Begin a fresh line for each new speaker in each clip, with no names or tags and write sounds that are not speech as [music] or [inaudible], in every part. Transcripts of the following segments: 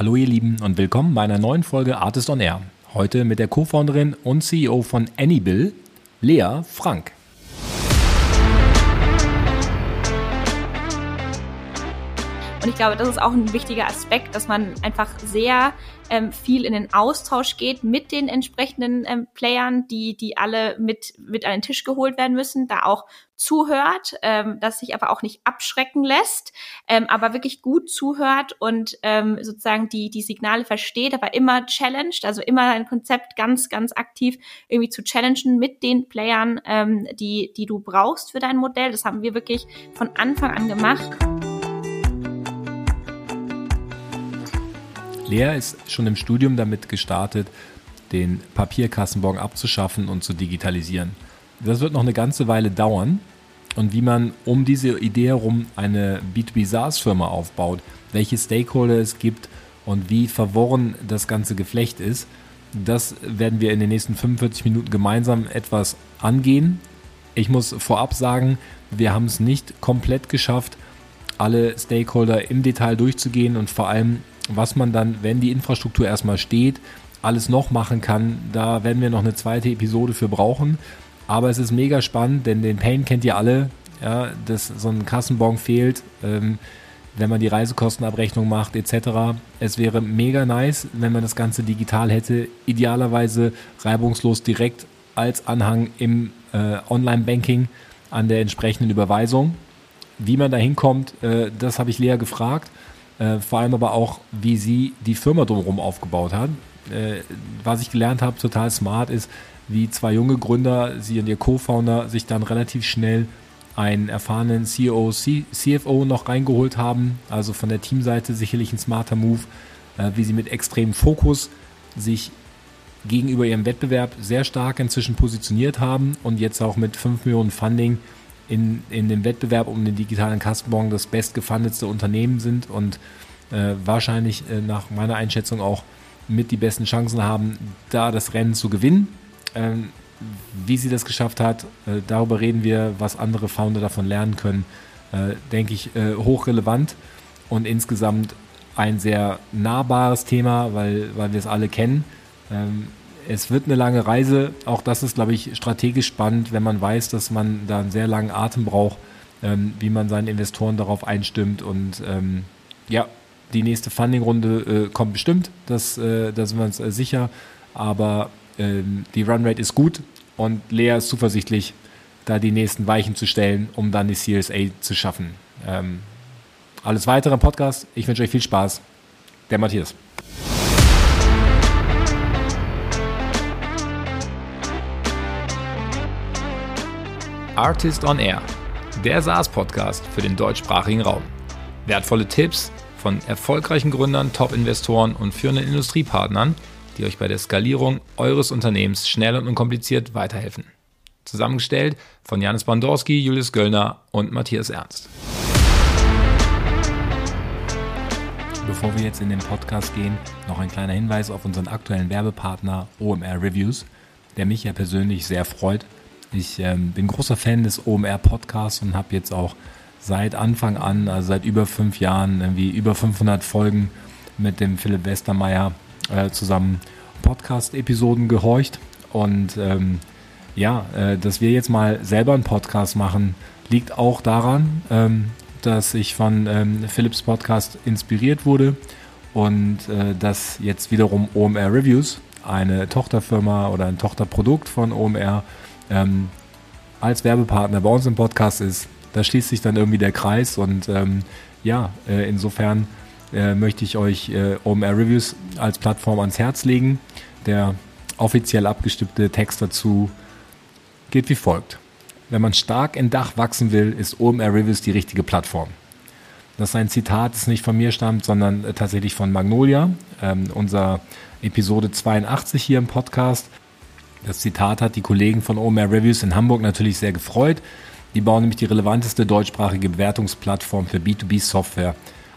Hallo ihr Lieben und willkommen bei einer neuen Folge Artist on Air. Heute mit der Co-Founderin und CEO von Anybill, Lea Frank.
Und ich glaube, das ist auch ein wichtiger Aspekt, dass man einfach sehr ähm, viel in den Austausch geht mit den entsprechenden ähm, Playern, die, die alle mit, mit an den Tisch geholt werden müssen, da auch zuhört, ähm, dass sich aber auch nicht abschrecken lässt, ähm, aber wirklich gut zuhört und ähm, sozusagen die, die Signale versteht, aber immer challenged, also immer ein Konzept ganz, ganz aktiv irgendwie zu challengen mit den Playern, ähm, die, die du brauchst für dein Modell. Das haben wir wirklich von Anfang an gemacht.
Lea ist schon im Studium damit gestartet, den Papierkassenbon abzuschaffen und zu digitalisieren. Das wird noch eine ganze Weile dauern. Und wie man um diese Idee herum eine B2B SaaS-Firma aufbaut, welche Stakeholder es gibt und wie verworren das ganze Geflecht ist, das werden wir in den nächsten 45 Minuten gemeinsam etwas angehen. Ich muss vorab sagen, wir haben es nicht komplett geschafft, alle Stakeholder im Detail durchzugehen und vor allem was man dann, wenn die Infrastruktur erstmal steht, alles noch machen kann. Da werden wir noch eine zweite Episode für brauchen. Aber es ist mega spannend, denn den Pain kennt ihr alle, ja, dass so ein Kassenbon fehlt, ähm, wenn man die Reisekostenabrechnung macht etc. Es wäre mega nice, wenn man das Ganze digital hätte, idealerweise reibungslos direkt als Anhang im äh, Online-Banking an der entsprechenden Überweisung. Wie man da hinkommt, äh, das habe ich Lea gefragt. Äh, vor allem aber auch, wie sie die Firma drumherum aufgebaut hat. Äh, was ich gelernt habe, total smart ist, wie zwei junge Gründer, sie und ihr Co-Founder, sich dann relativ schnell einen erfahrenen CEO, C CFO noch reingeholt haben. Also von der Teamseite sicherlich ein smarter Move, äh, wie sie mit extremem Fokus sich gegenüber ihrem Wettbewerb sehr stark inzwischen positioniert haben und jetzt auch mit 5 Millionen Funding in, in dem Wettbewerb um den digitalen Kassenbon das bestgefundetste Unternehmen sind und äh, wahrscheinlich äh, nach meiner Einschätzung auch mit die besten Chancen haben, da das Rennen zu gewinnen. Ähm, wie sie das geschafft hat, äh, darüber reden wir, was andere Founder davon lernen können, äh, denke ich, äh, hochrelevant und insgesamt ein sehr nahbares Thema, weil, weil wir es alle kennen. Ähm, es wird eine lange Reise. Auch das ist, glaube ich, strategisch spannend, wenn man weiß, dass man da einen sehr langen Atem braucht, ähm, wie man seine Investoren darauf einstimmt. Und ähm, ja, die nächste Funding-Runde äh, kommt bestimmt, das, äh, da sind wir uns äh, sicher. Aber ähm, die Runrate ist gut und Lea ist zuversichtlich, da die nächsten Weichen zu stellen, um dann die Series A zu schaffen. Ähm, alles weitere im Podcast. Ich wünsche euch viel Spaß. Der Matthias. Artist on Air, der SaaS-Podcast für den deutschsprachigen Raum. Wertvolle Tipps von erfolgreichen Gründern, Top-Investoren und führenden Industriepartnern, die euch bei der Skalierung eures Unternehmens schnell und unkompliziert weiterhelfen. Zusammengestellt von Janis Bandorski, Julius Göllner und Matthias Ernst. Bevor wir jetzt in den Podcast gehen, noch ein kleiner Hinweis auf unseren aktuellen Werbepartner OMR Reviews, der mich ja persönlich sehr freut, ich ähm, bin großer Fan des OMR Podcasts und habe jetzt auch seit Anfang an, also seit über fünf Jahren, irgendwie über 500 Folgen mit dem Philipp Westermeier äh, zusammen Podcast-Episoden gehorcht. Und ähm, ja, äh, dass wir jetzt mal selber einen Podcast machen, liegt auch daran, ähm, dass ich von ähm, Philips Podcast inspiriert wurde und äh, dass jetzt wiederum OMR Reviews, eine Tochterfirma oder ein Tochterprodukt von OMR, ähm, als Werbepartner bei uns im Podcast ist. Da schließt sich dann irgendwie der Kreis und ähm, ja, äh, insofern äh, möchte ich euch äh, OMR Reviews als Plattform ans Herz legen. Der offiziell abgestimmte Text dazu geht wie folgt. Wenn man stark in Dach wachsen will, ist OMR Reviews die richtige Plattform. Das ist ein Zitat, das nicht von mir stammt, sondern äh, tatsächlich von Magnolia, ähm, unser Episode 82 hier im Podcast. Das Zitat hat die Kollegen von OMR Reviews in Hamburg natürlich sehr gefreut. Die bauen nämlich die relevanteste deutschsprachige Bewertungsplattform für B2B-Software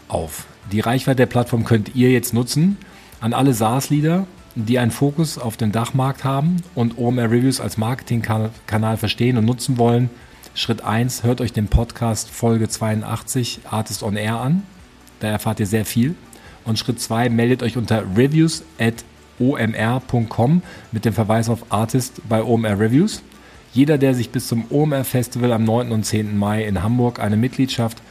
auf. Die Reichweite der Plattform könnt ihr jetzt nutzen an alle SaaS-Leader, die einen Fokus auf den Dachmarkt haben und OMR Reviews als Marketingkanal verstehen und nutzen wollen. Schritt 1, hört euch den Podcast Folge 82 Artist on Air an. Da erfahrt ihr sehr viel. Und Schritt zwei, meldet euch unter reviews at omr.com mit dem Verweis auf Artist bei OMR Reviews. Jeder, der sich bis zum OMR Festival am 9. und 10. Mai in Hamburg eine Mitgliedschaft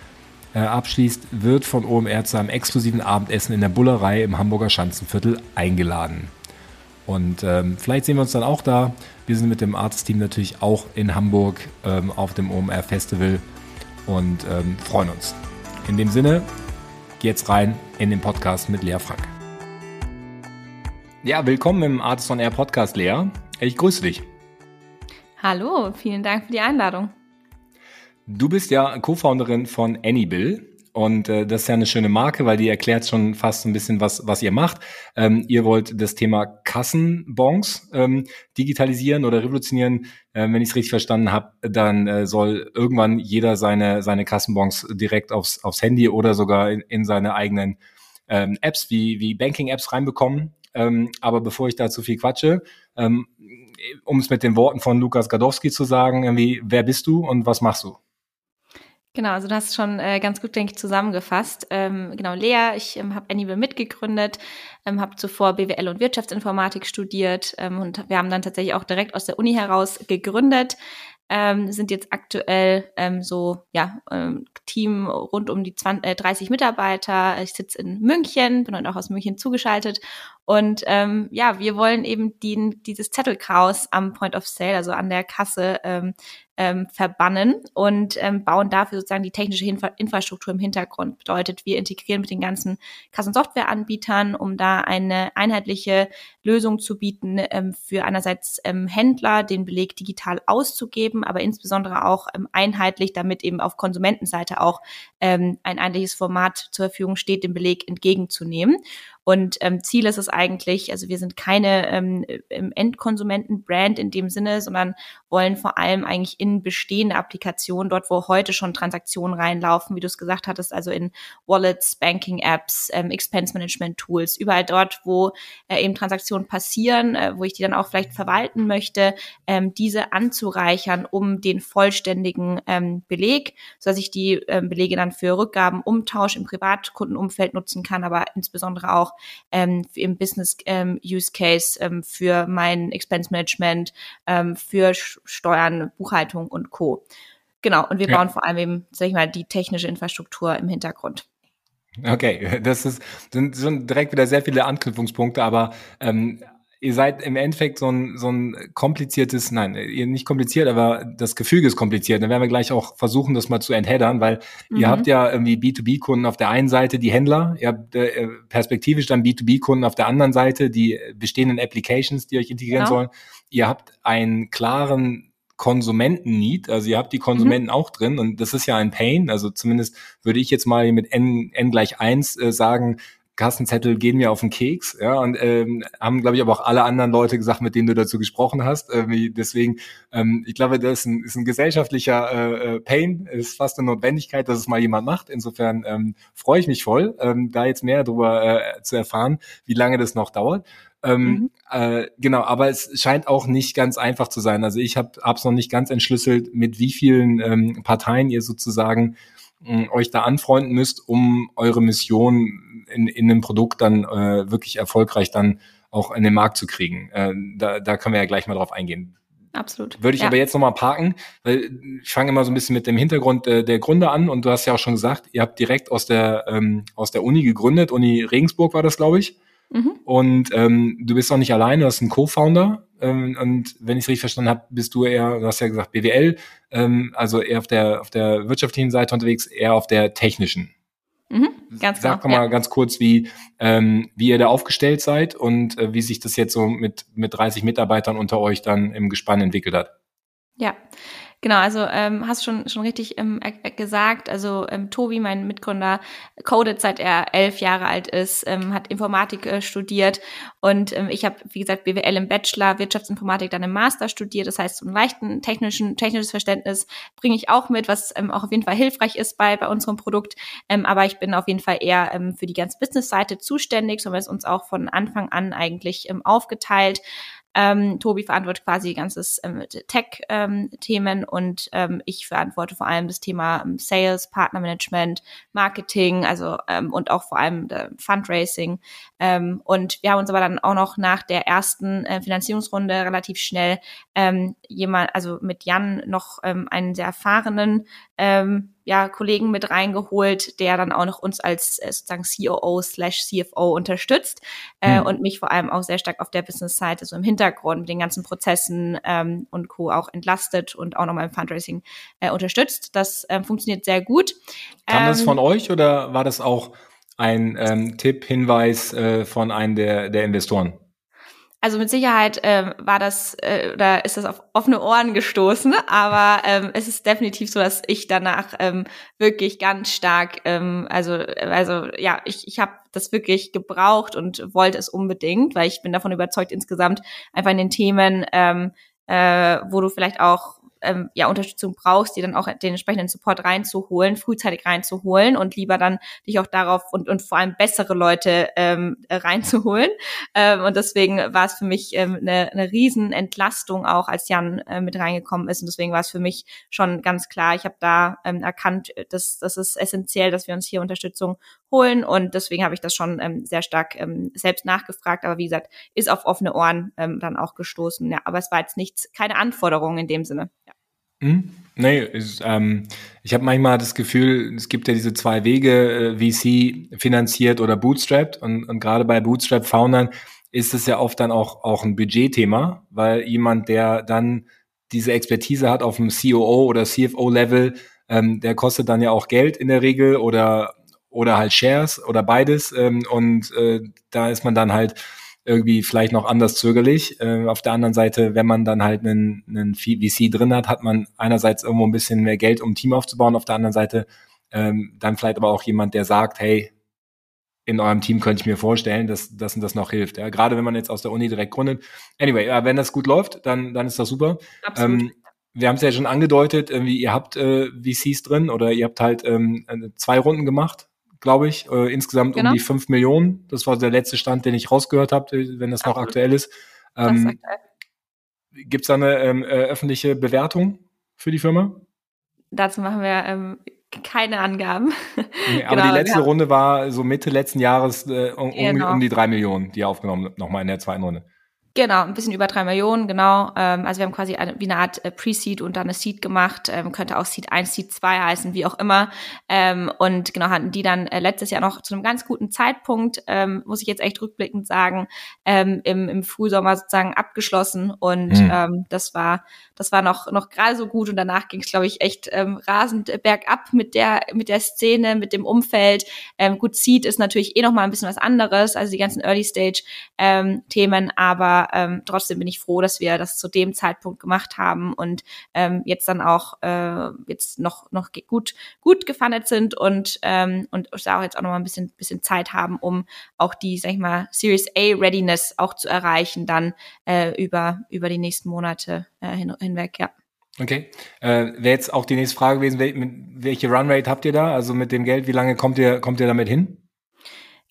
äh, abschließt, wird von OMR zu einem exklusiven Abendessen in der Bullerei im Hamburger Schanzenviertel eingeladen. Und ähm, vielleicht sehen wir uns dann auch da. Wir sind mit dem Artist-Team natürlich auch in Hamburg ähm, auf dem OMR Festival und ähm, freuen uns. In dem Sinne, geht's rein in den Podcast mit Lea Frank. Ja, willkommen im Artist on Air Podcast, Lea. Ich grüße dich.
Hallo, vielen Dank für die Einladung.
Du bist ja Co-Founderin von Anybill und äh, das ist ja eine schöne Marke, weil die erklärt schon fast ein bisschen, was, was ihr macht. Ähm, ihr wollt das Thema Kassenbons ähm, digitalisieren oder revolutionieren. Äh, wenn ich es richtig verstanden habe, dann äh, soll irgendwann jeder seine, seine Kassenbons direkt aufs, aufs Handy oder sogar in, in seine eigenen ähm, Apps wie, wie Banking-Apps reinbekommen. Ähm, aber bevor ich da zu viel quatsche, ähm, um es mit den Worten von Lukas Gadowski zu sagen, irgendwie, wer bist du und was machst du?
Genau, also du hast schon äh, ganz gut, denke ich, zusammengefasst. Ähm, genau, Lea, ich ähm, habe Anibal mitgegründet, ähm, habe zuvor BWL und Wirtschaftsinformatik studiert ähm, und wir haben dann tatsächlich auch direkt aus der Uni heraus gegründet. Ähm, sind jetzt aktuell ähm, so ja ähm, Team rund um die 20, äh, 30 Mitarbeiter. Ich sitze in München, bin heute auch aus München zugeschaltet und ähm, ja, wir wollen eben die, dieses Zettelkraus am Point of Sale, also an der Kasse, ähm, ähm, verbannen und ähm, bauen dafür sozusagen die technische Infra Infrastruktur im Hintergrund. Bedeutet, wir integrieren mit den ganzen Kassensoftwareanbietern, um da eine einheitliche Lösung zu bieten, ähm, für einerseits ähm, Händler den Beleg digital auszugeben, aber insbesondere auch ähm, einheitlich, damit eben auf Konsumentenseite auch ähm, ein einheitliches Format zur Verfügung steht, den Beleg entgegenzunehmen. Und ähm, Ziel ist es eigentlich, also wir sind keine ähm, Endkonsumenten-Brand in dem Sinne, sondern wollen vor allem eigentlich in bestehende Applikationen, dort wo heute schon Transaktionen reinlaufen, wie du es gesagt hattest, also in Wallets, Banking-Apps, ähm, Expense-Management-Tools, überall dort, wo äh, eben Transaktionen passieren, äh, wo ich die dann auch vielleicht verwalten möchte, ähm, diese anzureichern, um den vollständigen ähm, Beleg, sodass ich die ähm, Belege dann für Rückgaben, Umtausch im Privatkundenumfeld nutzen kann, aber insbesondere auch ähm, im Business ähm, Use Case ähm, für mein Expense Management, ähm, für Steuern, Buchhaltung und Co. Genau, und wir ja. bauen vor allem eben, sag ich mal, die technische Infrastruktur im Hintergrund.
Okay, [laughs] das ist, sind, sind direkt wieder sehr viele Anknüpfungspunkte, aber ähm, ihr seid im Endeffekt so ein, so ein kompliziertes, nein, ihr nicht kompliziert, aber das Gefüge ist kompliziert. Dann werden wir gleich auch versuchen, das mal zu entheddern, weil mhm. ihr habt ja irgendwie B2B-Kunden auf der einen Seite, die Händler, ihr habt äh, perspektivisch dann B2B-Kunden auf der anderen Seite, die bestehenden Applications, die euch integrieren genau. sollen. Ihr habt einen klaren Konsumenten-Need, also ihr habt die Konsumenten mhm. auch drin und das ist ja ein Pain, also zumindest würde ich jetzt mal mit n, n gleich eins äh, sagen, Kassenzettel gehen mir auf den Keks, ja, und ähm, haben, glaube ich, aber auch alle anderen Leute gesagt, mit denen du dazu gesprochen hast. Äh, deswegen, ähm, ich glaube, das ist ein, ist ein gesellschaftlicher äh, äh, Pain, ist fast eine Notwendigkeit, dass es mal jemand macht. Insofern ähm, freue ich mich voll, ähm, da jetzt mehr darüber äh, zu erfahren, wie lange das noch dauert. Ähm, mhm. äh, genau, aber es scheint auch nicht ganz einfach zu sein. Also ich habe es noch nicht ganz entschlüsselt, mit wie vielen ähm, Parteien ihr sozusagen äh, euch da anfreunden müsst, um eure Mission in, in einem Produkt dann äh, wirklich erfolgreich dann auch in den Markt zu kriegen. Äh, da, da können wir ja gleich mal drauf eingehen.
Absolut.
Würde ich ja. aber jetzt nochmal parken, weil ich fange immer so ein bisschen mit dem Hintergrund äh, der Gründer an und du hast ja auch schon gesagt, ihr habt direkt aus der, ähm, aus der Uni gegründet, Uni Regensburg war das, glaube ich. Mhm. Und ähm, du bist auch nicht alleine, du hast einen Co-Founder. Ähm, und wenn ich es richtig verstanden habe, bist du eher, du hast ja gesagt BWL, ähm, also eher auf der, auf der wirtschaftlichen Seite unterwegs, eher auf der technischen. Mhm, ganz Sag genau, mal ja. ganz kurz, wie, ähm, wie ihr da aufgestellt seid und äh, wie sich das jetzt so mit, mit 30 Mitarbeitern unter euch dann im Gespann entwickelt hat.
Ja, Genau, also ähm, hast schon schon richtig ähm, gesagt. Also ähm, Tobi, mein Mitgründer, codet seit er elf Jahre alt ist, ähm, hat Informatik äh, studiert und ähm, ich habe, wie gesagt, BWL im Bachelor, Wirtschaftsinformatik dann im Master studiert. Das heißt, so einen leichten technischen technisches Verständnis bringe ich auch mit, was ähm, auch auf jeden Fall hilfreich ist bei bei unserem Produkt. Ähm, aber ich bin auf jeden Fall eher ähm, für die ganze Business-Seite zuständig, so haben wir es uns auch von Anfang an eigentlich ähm, aufgeteilt Ähm, Tobi verantwortet quasi ganzes ähm, Tech-Themen ähm, und ähm, ich verantworte vor allem das Thema ähm, Sales, Partnermanagement, Marketing, also ähm, und auch vor allem äh, Fundraising. Ähm, und wir haben uns aber dann auch noch nach der ersten äh, Finanzierungsrunde relativ schnell ähm, jemand, also mit Jan noch ähm, einen sehr erfahrenen ähm, ja, Kollegen mit reingeholt, der dann auch noch uns als äh, sozusagen COO slash CFO unterstützt äh, hm. und mich vor allem auch sehr stark auf der Business-Seite so im Hintergrund mit den ganzen Prozessen ähm, und Co. auch entlastet und auch nochmal im Fundraising äh, unterstützt. Das ähm, funktioniert sehr gut.
Kam ähm, das von euch oder war das auch ein ähm, Tipp, Hinweis äh, von einem der, der Investoren?
Also mit Sicherheit ähm, war das äh, oder ist das auf offene Ohren gestoßen, aber ähm, es ist definitiv so, dass ich danach ähm, wirklich ganz stark, ähm, also also ja, ich ich habe das wirklich gebraucht und wollte es unbedingt, weil ich bin davon überzeugt insgesamt einfach in den Themen, ähm, äh, wo du vielleicht auch ähm, ja Unterstützung brauchst, dir dann auch den entsprechenden Support reinzuholen, frühzeitig reinzuholen und lieber dann dich auch darauf und, und vor allem bessere Leute ähm, reinzuholen. Ähm, und deswegen war es für mich ähm, eine, eine Riesenentlastung auch, als Jan äh, mit reingekommen ist. Und deswegen war es für mich schon ganz klar, ich habe da ähm, erkannt, dass das ist essentiell, dass wir uns hier Unterstützung holen. Und deswegen habe ich das schon ähm, sehr stark ähm, selbst nachgefragt. Aber wie gesagt, ist auf offene Ohren ähm, dann auch gestoßen. Ja, aber es war jetzt nichts, keine Anforderung in dem Sinne. Ja.
Hm? Nee, ist, ähm, ich habe manchmal das Gefühl, es gibt ja diese zwei Wege, äh, VC finanziert oder bootstrapped. Und, und gerade bei Bootstrap-Foundern ist es ja oft dann auch, auch ein Budgetthema, weil jemand, der dann diese Expertise hat auf dem COO oder CFO-Level, ähm, der kostet dann ja auch Geld in der Regel oder, oder halt Shares oder beides. Ähm, und äh, da ist man dann halt irgendwie vielleicht noch anders zögerlich. Äh, auf der anderen Seite, wenn man dann halt einen, einen VC drin hat, hat man einerseits irgendwo ein bisschen mehr Geld, um ein Team aufzubauen, auf der anderen Seite ähm, dann vielleicht aber auch jemand, der sagt, hey, in eurem Team könnte ich mir vorstellen, dass das und das noch hilft. Ja, gerade wenn man jetzt aus der Uni direkt gründet. Anyway, ja, wenn das gut läuft, dann, dann ist das super. Absolut. Ähm, wir haben es ja schon angedeutet, irgendwie, ihr habt äh, VCs drin oder ihr habt halt ähm, zwei Runden gemacht glaube ich, äh, insgesamt genau. um die fünf Millionen. Das war der letzte Stand, den ich rausgehört habe, äh, wenn das noch Absolut. aktuell ist. Ähm, Gibt es da eine ähm, äh, öffentliche Bewertung für die Firma?
Dazu machen wir ähm, keine Angaben.
Nee, [laughs] aber genau, die letzte Runde war so Mitte letzten Jahres äh, um, genau. um, die drei Millionen, die aufgenommen nochmal in der zweiten Runde.
Genau, ein bisschen über drei Millionen, genau. Ähm, also wir haben quasi eine, wie eine Art äh, Pre-Seed und dann eine Seed gemacht. Ähm, könnte auch Seed 1, Seed 2 heißen, wie auch immer. Ähm, und genau hatten die dann äh, letztes Jahr noch zu einem ganz guten Zeitpunkt, ähm, muss ich jetzt echt rückblickend sagen, ähm, im, im Frühsommer sozusagen abgeschlossen. Und mhm. ähm, das war das war noch noch gerade so gut. Und danach ging es, glaube ich, echt ähm, rasend bergab mit der mit der Szene, mit dem Umfeld. Ähm, gut, Seed ist natürlich eh noch mal ein bisschen was anderes, also die ganzen Early Stage ähm, Themen, aber ähm, trotzdem bin ich froh, dass wir das zu dem Zeitpunkt gemacht haben und ähm, jetzt dann auch äh, jetzt noch noch gut gut gefundet sind und ähm, und da auch jetzt auch noch mal ein bisschen bisschen Zeit haben, um auch die sag ich mal Series A Readiness auch zu erreichen dann äh, über über die nächsten Monate äh, hin, hinweg, ja.
Okay. Äh, Wäre jetzt auch die nächste Frage gewesen, welche Runrate habt ihr da? Also mit dem Geld, wie lange kommt ihr, kommt ihr damit hin?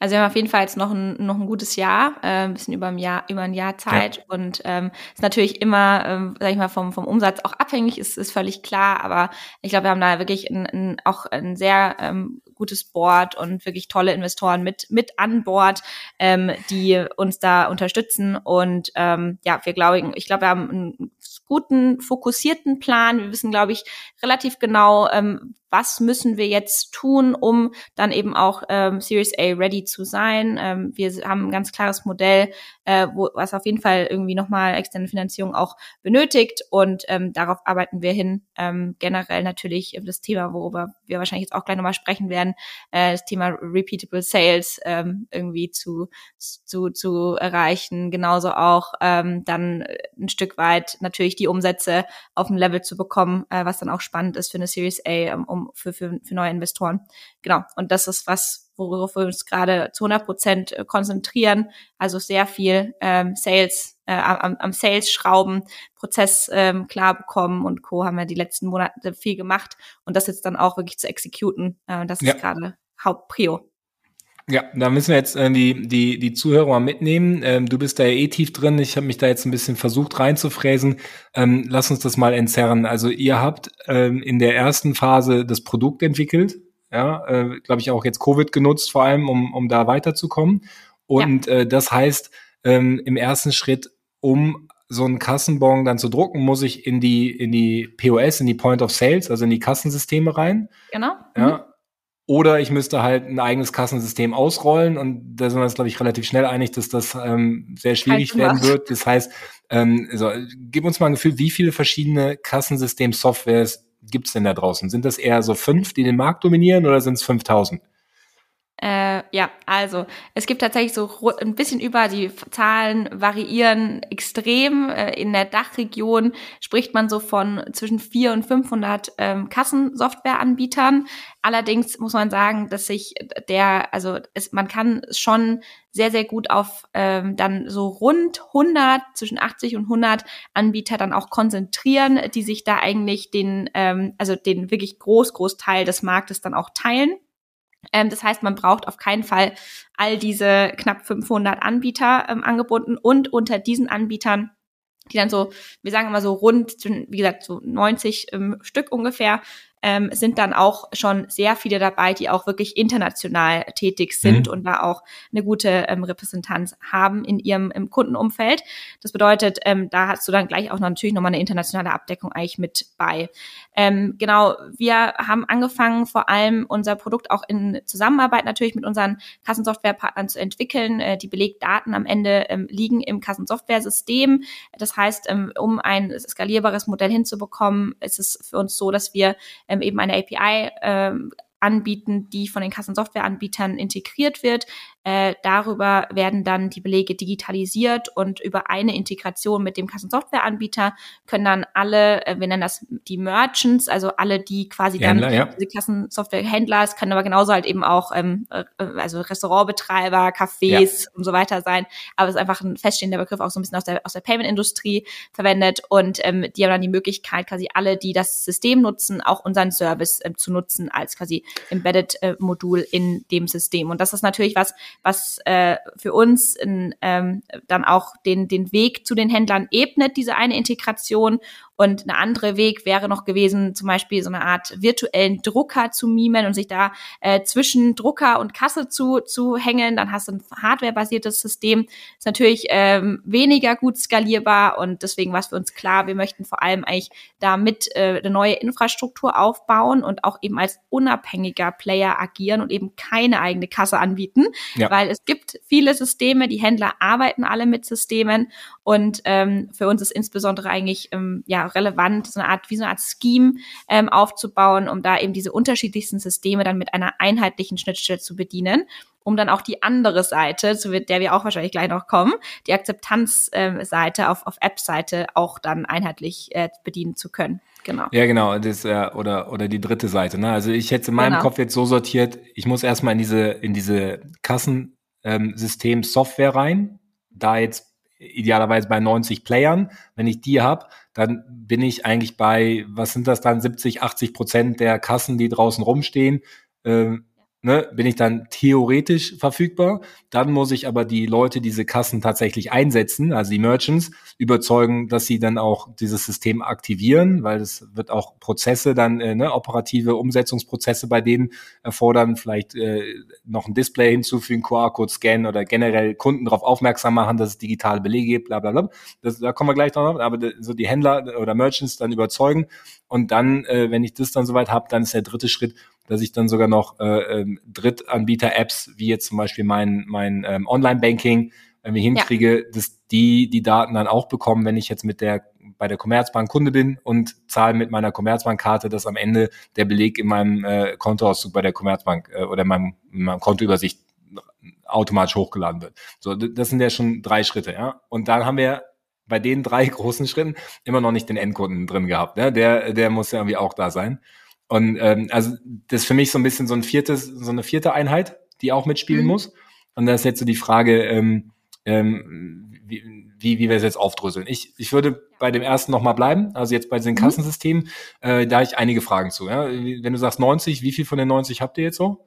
Also wir haben auf jeden Fall jetzt noch ein, noch ein gutes Jahr, äh, ein bisschen über ein Jahr, über ein Jahr Zeit ja. und ähm, ist natürlich immer, ähm, sag ich mal, vom, vom Umsatz auch abhängig, ist, ist völlig klar, aber ich glaube, wir haben da wirklich ein, ein, auch ein sehr ähm, gutes Board und wirklich tolle Investoren mit, mit an Bord, ähm, die uns da unterstützen und ähm, ja, wir glauben, ich glaube, wir haben einen guten, fokussierten Plan. Wir wissen, glaube ich, relativ genau, ähm, was müssen wir jetzt tun, um dann eben auch ähm, Series A ready zu sein. Ähm, wir haben ein ganz klares Modell, äh, wo, was auf jeden Fall irgendwie nochmal externe Finanzierung auch benötigt und ähm, darauf arbeiten wir hin. Ähm, generell natürlich das Thema, worüber wir wahrscheinlich jetzt auch gleich nochmal sprechen werden, äh, das Thema Repeatable Sales ähm, irgendwie zu, zu, zu erreichen. Genauso auch ähm, dann ein Stück weit natürlich die Umsätze auf ein Level zu bekommen, äh, was dann auch spannend ist für eine Series A, ähm, um für, für, für neue Investoren. Genau. Und das ist was, worauf wir uns gerade zu 100 Prozent äh, konzentrieren. Also sehr viel ähm, Sales, äh, am, am Sales schrauben, Prozess ähm, klar bekommen und Co. haben wir die letzten Monate viel gemacht und das jetzt dann auch wirklich zu exekuten. Äh, das ja. ist gerade Hauptprio.
Ja, da müssen wir jetzt äh, die, die, die Zuhörer mal mitnehmen. Ähm, du bist da ja eh tief drin. Ich habe mich da jetzt ein bisschen versucht reinzufräsen. Ähm, lass uns das mal entzerren. Also ihr habt ähm, in der ersten Phase das Produkt entwickelt. Ja, äh, glaube ich auch jetzt Covid genutzt, vor allem, um, um da weiterzukommen. Und ja. äh, das heißt, ähm, im ersten Schritt, um so einen Kassenbon dann zu drucken, muss ich in die, in die POS, in die Point of Sales, also in die Kassensysteme rein.
Genau.
Ja, mhm. Oder ich müsste halt ein eigenes Kassensystem ausrollen und da sind wir uns, glaube ich, relativ schnell einig, dass das ähm, sehr schwierig werden wird. Das heißt, ähm, so, gib uns mal ein Gefühl, wie viele verschiedene Kassensystem-Softwares gibt es denn da draußen? Sind das eher so fünf, die den Markt dominieren oder sind es 5000?
Äh, ja, also es gibt tatsächlich so ein bisschen über, die Zahlen variieren extrem. Äh, in der Dachregion spricht man so von zwischen 400 und 500 ähm, Kassensoftwareanbietern. Allerdings muss man sagen, dass sich der, also es, man kann schon sehr, sehr gut auf ähm, dann so rund 100, zwischen 80 und 100 Anbieter dann auch konzentrieren, die sich da eigentlich den, ähm, also den wirklich groß, groß Teil des Marktes dann auch teilen. Ähm, das heißt, man braucht auf keinen Fall all diese knapp 500 Anbieter ähm, angebunden und unter diesen Anbietern die dann so, wir sagen immer so rund, wie gesagt, so 90 ähm, Stück ungefähr, ähm, sind dann auch schon sehr viele dabei, die auch wirklich international tätig sind mhm. und da auch eine gute ähm, Repräsentanz haben in ihrem im Kundenumfeld. Das bedeutet, ähm, da hast du dann gleich auch noch, natürlich nochmal eine internationale Abdeckung eigentlich mit bei. Ähm, genau, wir haben angefangen, vor allem unser Produkt auch in Zusammenarbeit natürlich mit unseren Kassensoftwarepartnern zu entwickeln. Äh, die Belegdaten am Ende ähm, liegen im Kassensoftware-System. Das heißt, ähm, um ein skalierbares Modell hinzubekommen, ist es für uns so, dass wir ähm, eben eine API ähm, anbieten, die von den Kassensoftwareanbietern integriert wird. Äh, darüber werden dann die Belege digitalisiert und über eine Integration mit dem Kassensoftwareanbieter können dann alle, äh, wir nennen das die Merchants, also alle, die quasi Händler, dann ja. diese Kassensoftwarehändler, es können aber genauso halt eben auch ähm, äh, also Restaurantbetreiber, Cafés ja. und so weiter sein. Aber es ist einfach ein feststehender Begriff, auch so ein bisschen aus der, aus der Payment-Industrie verwendet und ähm, die haben dann die Möglichkeit, quasi alle, die das System nutzen, auch unseren Service äh, zu nutzen als quasi Embedded-Modul äh, in dem System. Und das ist natürlich was, was äh, für uns in, ähm, dann auch den, den Weg zu den Händlern ebnet, diese eine Integration und eine andere Weg wäre noch gewesen, zum Beispiel so eine Art virtuellen Drucker zu mimen und sich da äh, zwischen Drucker und Kasse zu, zu hängen. Dann hast du ein hardwarebasiertes System. Ist natürlich ähm, weniger gut skalierbar und deswegen war es für uns klar, wir möchten vor allem eigentlich damit äh, eine neue Infrastruktur aufbauen und auch eben als unabhängiger Player agieren und eben keine eigene Kasse anbieten, ja. weil es gibt viele Systeme, die Händler arbeiten alle mit Systemen und ähm, für uns ist insbesondere eigentlich ähm, ja relevant, so eine Art, wie so eine Art Scheme ähm, aufzubauen, um da eben diese unterschiedlichsten Systeme dann mit einer einheitlichen Schnittstelle zu bedienen um dann auch die andere Seite, zu der wir auch wahrscheinlich gleich noch kommen, die Akzeptanzseite ähm, auf, auf App-Seite auch dann einheitlich äh, bedienen zu können. Genau.
Ja, genau, das äh, oder oder die dritte Seite. Ne? Also ich hätte in meinem genau. Kopf jetzt so sortiert, ich muss erstmal in diese in diese Kassensystem ähm, Software rein, da jetzt idealerweise bei 90 Playern. Wenn ich die habe, dann bin ich eigentlich bei, was sind das dann, 70, 80 Prozent der Kassen, die draußen rumstehen. Ähm, ne, bin ich dann theoretisch verfügbar. Dann muss ich aber die Leute, diese Kassen tatsächlich einsetzen, also die Merchants, überzeugen, dass sie dann auch dieses System aktivieren, weil es wird auch Prozesse dann, äh, ne, operative Umsetzungsprozesse bei denen erfordern, vielleicht äh, noch ein Display hinzufügen, QR-Code scannen oder generell Kunden darauf aufmerksam machen, dass es digitale Belege gibt, bla bla bla. Das, da kommen wir gleich noch, aber so die Händler oder Merchants dann überzeugen und dann, äh, wenn ich das dann soweit habe, dann ist der dritte Schritt, dass ich dann sogar noch äh, ähm, Drittanbieter-Apps, wie jetzt zum Beispiel mein, mein ähm, Online-Banking, wenn wir hinkriege, ja. dass die die Daten dann auch bekommen, wenn ich jetzt mit der bei der Commerzbank Kunde bin und zahle mit meiner Commerzbank-Karte, dass am Ende der Beleg in meinem äh, Kontoauszug bei der Commerzbank äh, oder in meinem, in meinem Kontoübersicht automatisch hochgeladen wird. So, das sind ja schon drei Schritte, ja. Und dann haben wir bei den drei [laughs] großen Schritten immer noch nicht den Endkunden drin gehabt. Ne? Der, der muss ja irgendwie auch da sein. Und ähm, also das ist für mich so ein bisschen so ein viertes, so eine vierte Einheit, die auch mitspielen mhm. muss. Und da ist jetzt so die Frage, ähm, ähm, wie, wie, wie wir es jetzt aufdröseln. Ich, ich würde bei dem ersten nochmal bleiben, also jetzt bei den mhm. Kassensystemen, äh, da habe ich einige Fragen zu. Ja? Wenn du sagst 90, wie viel von den 90 habt ihr jetzt so?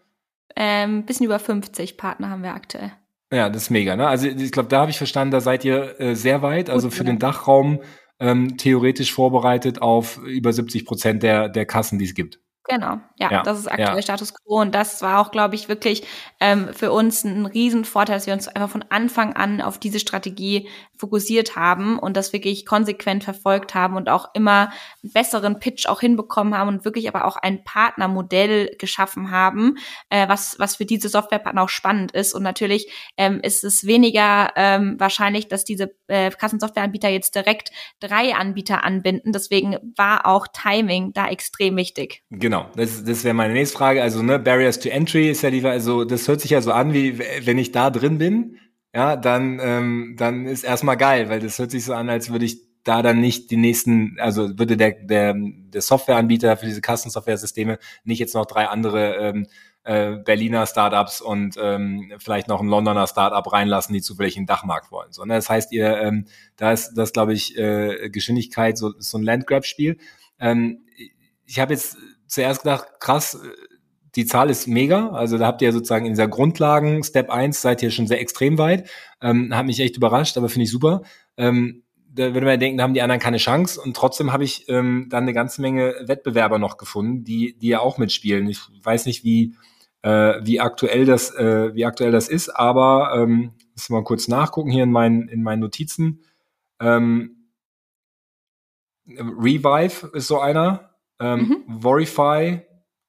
Ähm, bisschen über 50 Partner haben wir aktuell.
Ja, das ist mega. Ne? Also ich glaube, da habe ich verstanden, da seid ihr äh, sehr weit. Also für den Dachraum ähm, theoretisch vorbereitet auf über 70 Prozent der, der Kassen, die es gibt.
Genau, ja, ja, das ist aktuell ja. Status quo und das war auch, glaube ich, wirklich ähm, für uns ein Riesenvorteil, dass wir uns einfach von Anfang an auf diese Strategie fokussiert haben und das wirklich konsequent verfolgt haben und auch immer einen besseren Pitch auch hinbekommen haben und wirklich aber auch ein Partnermodell geschaffen haben, äh, was was für diese Softwarepartner auch spannend ist und natürlich ähm, ist es weniger ähm, wahrscheinlich, dass diese äh, Kassensoftwareanbieter jetzt direkt drei Anbieter anbinden. Deswegen war auch Timing da extrem wichtig.
Genau. Genau, das, das wäre meine nächste Frage. Also, ne, Barriers to Entry ist ja die, also das hört sich ja so an, wie wenn ich da drin bin, ja, dann, ähm, dann ist erstmal geil, weil das hört sich so an, als würde ich da dann nicht die nächsten, also würde der, der, der Softwareanbieter für diese Kassensoftware-Systeme nicht jetzt noch drei andere ähm, äh, Berliner Startups und ähm, vielleicht noch ein Londoner Startup reinlassen, die zufällig einen Dachmarkt wollen. So, ne? Das heißt, ihr, ähm, da ist das, glaube ich, äh, Geschwindigkeit so, so ein Landgrab-Spiel. Ähm, ich habe jetzt zuerst gedacht, krass, die Zahl ist mega. Also da habt ihr sozusagen in dieser Grundlagen, Step 1, seid ihr schon sehr extrem weit. Ähm, hat mich echt überrascht, aber finde ich super. Ähm, da würde man ja denken, da haben die anderen keine Chance. Und trotzdem habe ich ähm, dann eine ganze Menge Wettbewerber noch gefunden, die, die ja auch mitspielen. Ich weiß nicht, wie, äh, wie aktuell das, äh, wie aktuell das ist, aber ähm, wir mal kurz nachgucken hier in meinen, in meinen Notizen. Ähm, Revive ist so einer, ähm, mhm. Vorify,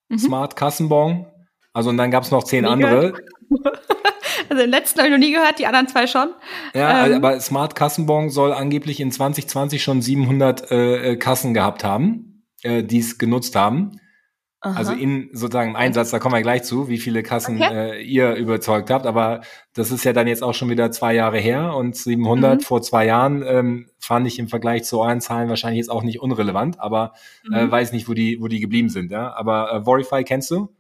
mhm. Smart Kassenbon. Also und dann gab es noch zehn Mega. andere. [laughs]
Also den letzten habe ich noch nie gehört, die anderen zwei schon.
Ja, ähm. aber Smart Kassenbon soll angeblich in 2020 schon 700 äh, äh, Kassen gehabt haben, äh, die es genutzt haben. Aha. Also in sozusagen im Einsatz, da kommen wir gleich zu, wie viele Kassen okay. äh, ihr überzeugt habt. Aber das ist ja dann jetzt auch schon wieder zwei Jahre her und 700 mhm. vor zwei Jahren ähm, fand ich im Vergleich zu euren Zahlen wahrscheinlich jetzt auch nicht unrelevant, aber äh, mhm. äh, weiß nicht, wo die, wo die geblieben sind. Ja? Aber äh, Vorify kennst du?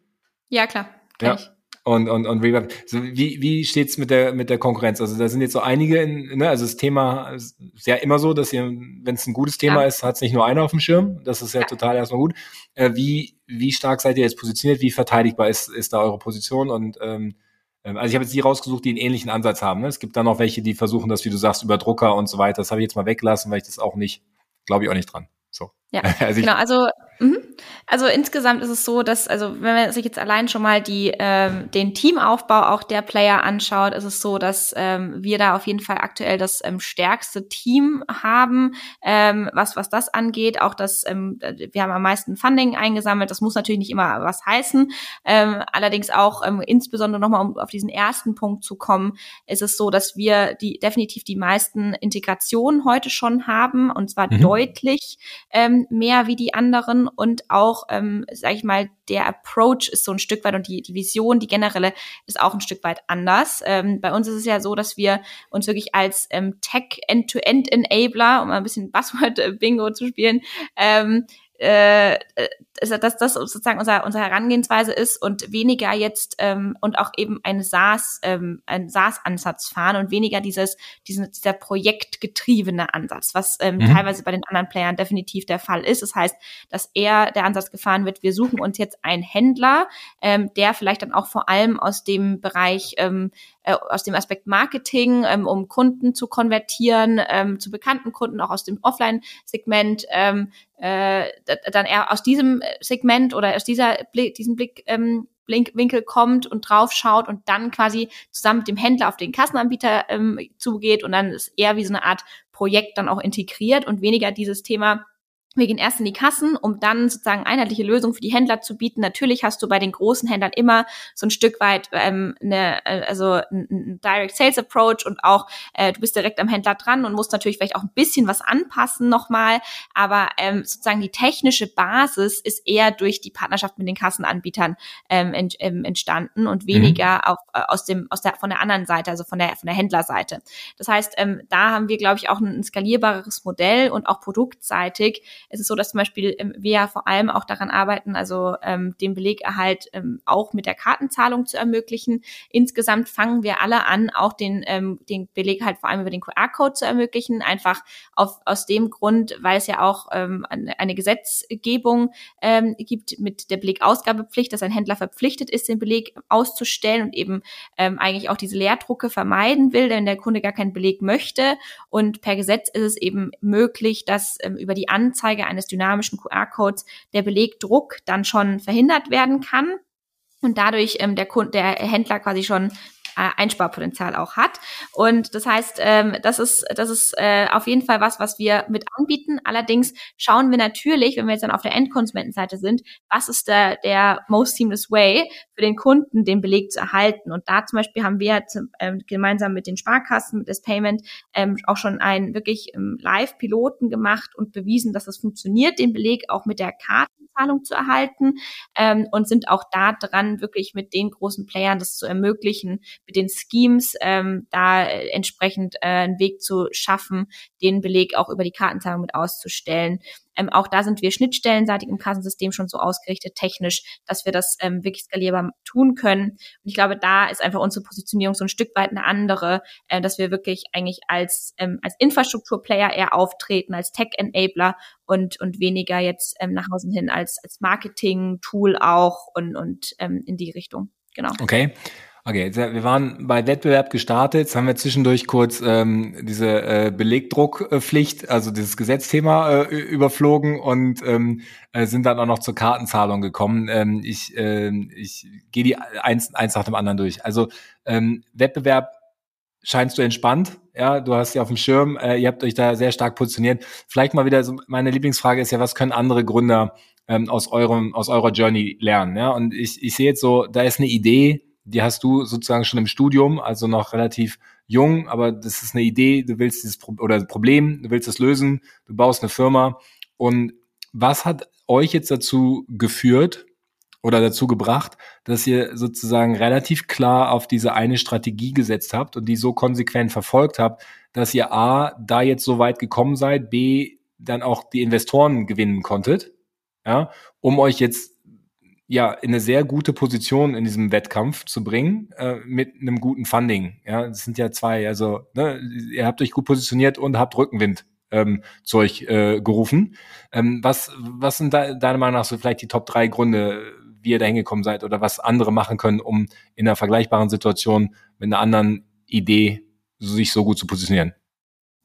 Ja, klar. Kenn ja. Ich
und, und, und Reverb. So, wie, wie steht's mit der, mit der Konkurrenz? Also da sind jetzt so einige, in, ne, also das Thema ist ja immer so, dass ihr, wenn es ein gutes Thema ja. ist, hat es nicht nur einer auf dem Schirm. Das ist ja, ja. total erstmal gut. Äh, wie, wie stark seid ihr jetzt positioniert? Wie verteidigbar ist, ist da eure Position? Und ähm, ähm also ich habe jetzt die rausgesucht, die einen ähnlichen Ansatz haben. Ne? Es gibt dann noch welche, die versuchen das, wie du sagst, über Drucker und so weiter. Das habe ich jetzt mal weggelassen, weil ich das auch nicht, glaube ich auch nicht dran. So.
Ja, [laughs] also genau. Also Mhm. Also insgesamt ist es so, dass, also wenn man sich jetzt allein schon mal die, ähm, den Teamaufbau auch der Player anschaut, ist es so, dass ähm, wir da auf jeden Fall aktuell das ähm, stärkste Team haben, ähm, was, was das angeht. Auch das, ähm, wir haben am meisten Funding eingesammelt. Das muss natürlich nicht immer was heißen. Ähm, allerdings auch ähm, insbesondere nochmal, um auf diesen ersten Punkt zu kommen, ist es so, dass wir die definitiv die meisten Integrationen heute schon haben und zwar mhm. deutlich ähm, mehr wie die anderen und auch, ähm, sage ich mal, der Approach ist so ein Stück weit und die, die Vision, die generelle, ist auch ein Stück weit anders. Ähm, bei uns ist es ja so, dass wir uns wirklich als ähm, Tech-End-to-End-Enabler, um mal ein bisschen [laughs] Buzzword-Bingo zu spielen, ähm, äh, äh dass das sozusagen unser, unsere Herangehensweise ist und weniger jetzt ähm, und auch eben ein SaaS, ähm, ein SaaS-Ansatz fahren und weniger dieses, diesen, dieser projektgetriebene Ansatz, was ähm, mhm. teilweise bei den anderen Playern definitiv der Fall ist. Das heißt, dass eher der Ansatz gefahren wird, wir suchen uns jetzt einen Händler, ähm, der vielleicht dann auch vor allem aus dem Bereich ähm, äh, aus dem Aspekt Marketing, ähm, um Kunden zu konvertieren, ähm, zu bekannten Kunden, auch aus dem Offline-Segment, ähm, äh, dann eher aus diesem Segment oder aus dieser Blick, diesem Blick, ähm, Blinkwinkel kommt und drauf schaut und dann quasi zusammen mit dem Händler auf den Kassenanbieter ähm, zugeht und dann ist eher wie so eine Art Projekt dann auch integriert und weniger dieses Thema, wir gehen erst in die Kassen, um dann sozusagen einheitliche Lösungen für die Händler zu bieten. Natürlich hast du bei den großen Händlern immer so ein Stück weit ähm, eine, äh, also ein Direct Sales Approach und auch äh, du bist direkt am Händler dran und musst natürlich vielleicht auch ein bisschen was anpassen nochmal. Aber ähm, sozusagen die technische Basis ist eher durch die Partnerschaft mit den Kassenanbietern ähm, ent, ähm, entstanden und weniger mhm. auf, äh, aus dem aus der von der anderen Seite, also von der von der Händlerseite. Das heißt, ähm, da haben wir glaube ich auch ein, ein skalierbareres Modell und auch produktseitig es ist so, dass zum Beispiel ähm, wir ja vor allem auch daran arbeiten, also ähm, den Belegerhalt ähm, auch mit der Kartenzahlung zu ermöglichen. Insgesamt fangen wir alle an, auch den, ähm, den Beleg halt vor allem über den QR-Code zu ermöglichen, einfach auf, aus dem Grund, weil es ja auch ähm, eine Gesetzgebung ähm, gibt mit der Belegausgabepflicht, dass ein Händler verpflichtet ist, den Beleg auszustellen und eben ähm, eigentlich auch diese Leerdrucke vermeiden will, wenn der Kunde gar keinen Beleg möchte. Und per Gesetz ist es eben möglich, dass ähm, über die Anzeige eines dynamischen QR-Codes der Belegdruck dann schon verhindert werden kann und dadurch ähm, der, Kunde, der Händler quasi schon äh, Einsparpotenzial auch hat. Und das heißt, ähm, das ist, das ist äh, auf jeden Fall was, was wir mit anbieten. Allerdings schauen wir natürlich, wenn wir jetzt dann auf der Endkonsumentenseite sind, was ist der, der most seamless way für den Kunden, den Beleg zu erhalten. Und da zum Beispiel haben wir ähm, gemeinsam mit den Sparkassen, mit das Payment, ähm, auch schon einen wirklich ähm, Live-Piloten gemacht und bewiesen, dass es funktioniert, den Beleg auch mit der Kartenzahlung zu erhalten ähm, und sind auch da dran, wirklich mit den großen Playern das zu ermöglichen, mit den Schemes ähm, da äh, entsprechend äh, einen Weg zu schaffen, den Beleg auch über die Kartenzahlung mit auszustellen. Ähm, auch da sind wir schnittstellenseitig im Kassensystem schon so ausgerichtet, technisch, dass wir das ähm, wirklich skalierbar tun können. Und ich glaube, da ist einfach unsere Positionierung so ein Stück weit eine andere, äh, dass wir wirklich eigentlich als, ähm, als Infrastrukturplayer eher auftreten, als Tech-Enabler und, und weniger jetzt ähm, nach außen hin als, als Marketing-Tool auch und, und ähm, in die Richtung. Genau.
Okay. Okay, wir waren bei Wettbewerb gestartet. Jetzt haben wir zwischendurch kurz ähm, diese äh, Belegdruckpflicht, also dieses Gesetzthema äh, überflogen und ähm, äh, sind dann auch noch zur Kartenzahlung gekommen. Ähm, ich äh, ich gehe die eins, eins nach dem anderen durch. Also ähm, Wettbewerb scheinst du entspannt. Ja, du hast ja auf dem Schirm, äh, ihr habt euch da sehr stark positioniert. Vielleicht mal wieder so, meine Lieblingsfrage ist ja, was können andere Gründer ähm, aus eurem, aus eurer Journey lernen? Ja, und ich, ich sehe jetzt so, da ist eine Idee, die hast du sozusagen schon im Studium, also noch relativ jung, aber das ist eine Idee, du willst dieses Pro oder Problem, du willst es lösen, du baust eine Firma. Und was hat euch jetzt dazu geführt oder dazu gebracht, dass ihr sozusagen relativ klar auf diese eine Strategie gesetzt habt und die so konsequent verfolgt habt, dass ihr A, da jetzt so weit gekommen seid, B, dann auch die Investoren gewinnen konntet, ja, um euch jetzt ja in eine sehr gute Position in diesem Wettkampf zu bringen äh, mit einem guten Funding. Ja, das sind ja zwei. Also ne, ihr habt euch gut positioniert und habt Rückenwind ähm, zu euch äh, gerufen. Ähm, was was sind da, deiner Meinung nach so vielleicht die Top drei Gründe, wie ihr da hingekommen seid oder was andere machen können, um in einer vergleichbaren Situation mit einer anderen Idee sich so gut zu positionieren?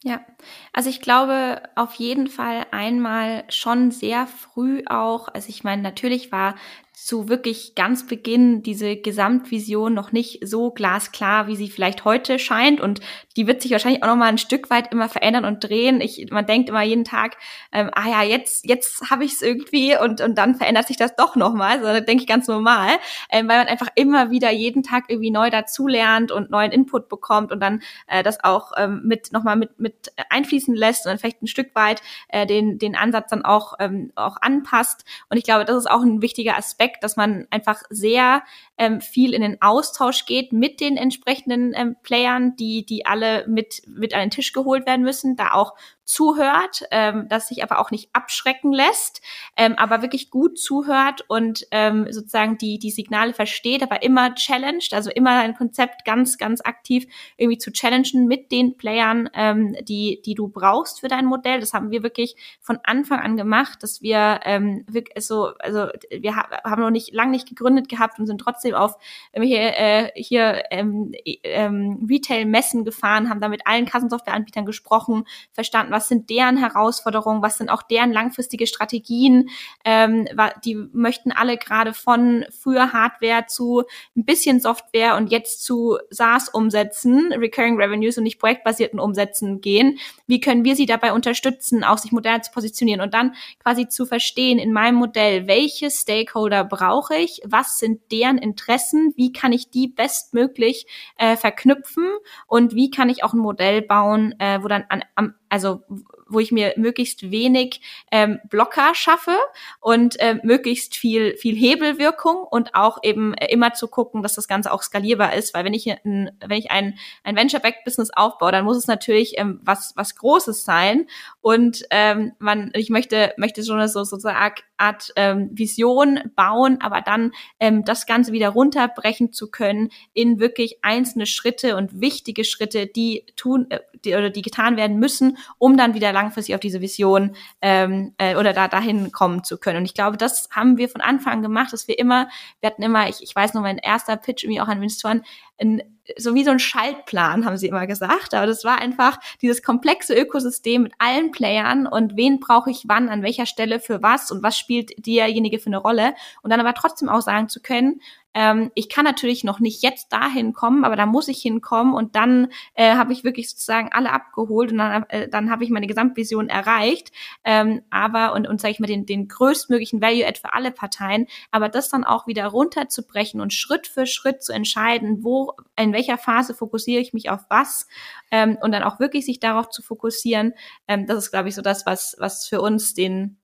Ja, also ich glaube auf jeden Fall einmal schon sehr früh auch, also ich meine, natürlich war zu wirklich ganz Beginn diese Gesamtvision noch nicht so glasklar, wie sie vielleicht heute scheint. Und die wird sich wahrscheinlich auch noch mal ein Stück weit immer verändern und drehen. Ich, man denkt immer jeden Tag, ähm, ah ja, jetzt, jetzt habe ich es irgendwie und, und dann verändert sich das doch noch mal. So, das denke ich ganz normal, ähm, weil man einfach immer wieder jeden Tag irgendwie neu dazulernt und neuen Input bekommt und dann äh, das auch ähm, mit noch mal mit, mit einfließen lässt und dann vielleicht ein Stück weit äh, den, den Ansatz dann auch, ähm, auch anpasst. Und ich glaube, das ist auch ein wichtiger Aspekt, Aspekt, dass man einfach sehr ähm, viel in den Austausch geht mit den entsprechenden ähm, Playern, die, die alle mit, mit an den Tisch geholt werden müssen, da auch zuhört, ähm, das sich aber auch nicht abschrecken lässt, ähm, aber wirklich gut zuhört und ähm, sozusagen die, die Signale versteht, aber immer challenged, also immer ein Konzept ganz, ganz aktiv irgendwie zu challengen mit den Playern, ähm, die, die du brauchst für dein Modell. Das haben wir wirklich von Anfang an gemacht, dass wir ähm, wirklich so, also wir haben noch nicht lang nicht gegründet gehabt und sind trotzdem auf hier, äh, hier ähm, ähm, Retail-Messen gefahren, haben da mit allen Kassensoftwareanbietern gesprochen, verstanden, was was sind deren Herausforderungen, was sind auch deren langfristige Strategien. Ähm, die möchten alle gerade von früher Hardware zu ein bisschen Software und jetzt zu SaaS-Umsätzen, Recurring Revenues und nicht projektbasierten Umsätzen gehen. Wie können wir sie dabei unterstützen, auch sich modern zu positionieren und dann quasi zu verstehen in meinem Modell, welche Stakeholder brauche ich, was sind deren Interessen, wie kann ich die bestmöglich äh, verknüpfen und wie kann ich auch ein Modell bauen, äh, wo dann an, am also wo ich mir möglichst wenig ähm, Blocker schaffe und äh, möglichst viel, viel Hebelwirkung und auch eben äh, immer zu gucken, dass das Ganze auch skalierbar ist, weil wenn ich ein, wenn ich ein, ein Venture-Backed-Business aufbaue, dann muss es natürlich ähm, was, was Großes sein. Und ähm, man, ich möchte, möchte schon so sozusagen Art ähm, Vision bauen, aber dann ähm, das Ganze wieder runterbrechen zu können in wirklich einzelne Schritte und wichtige Schritte, die tun äh, die, oder die getan werden müssen, um dann wieder langfristig auf diese Vision ähm, äh, oder da dahin kommen zu können. Und ich glaube, das haben wir von Anfang an gemacht, dass wir immer, wir hatten immer, ich, ich weiß noch, mein erster Pitch irgendwie auch an Investoren, ein so wie so ein Schaltplan, haben sie immer gesagt. Aber das war einfach dieses komplexe Ökosystem mit allen Playern und wen brauche ich wann, an welcher Stelle für was und was spielt derjenige für eine Rolle. Und dann aber trotzdem auch sagen zu können, ähm, ich kann natürlich noch nicht jetzt dahin kommen, aber da muss ich hinkommen und dann äh, habe ich wirklich sozusagen alle abgeholt und dann, äh, dann habe ich meine Gesamtvision erreicht. Ähm, aber und, und sage ich mal, den, den größtmöglichen Value-Add für alle Parteien, aber das dann auch wieder runterzubrechen und Schritt für Schritt zu entscheiden, wo, in welcher Phase fokussiere ich mich auf was ähm, und dann auch wirklich sich darauf zu fokussieren, ähm, das ist, glaube ich, so das, was, was für uns den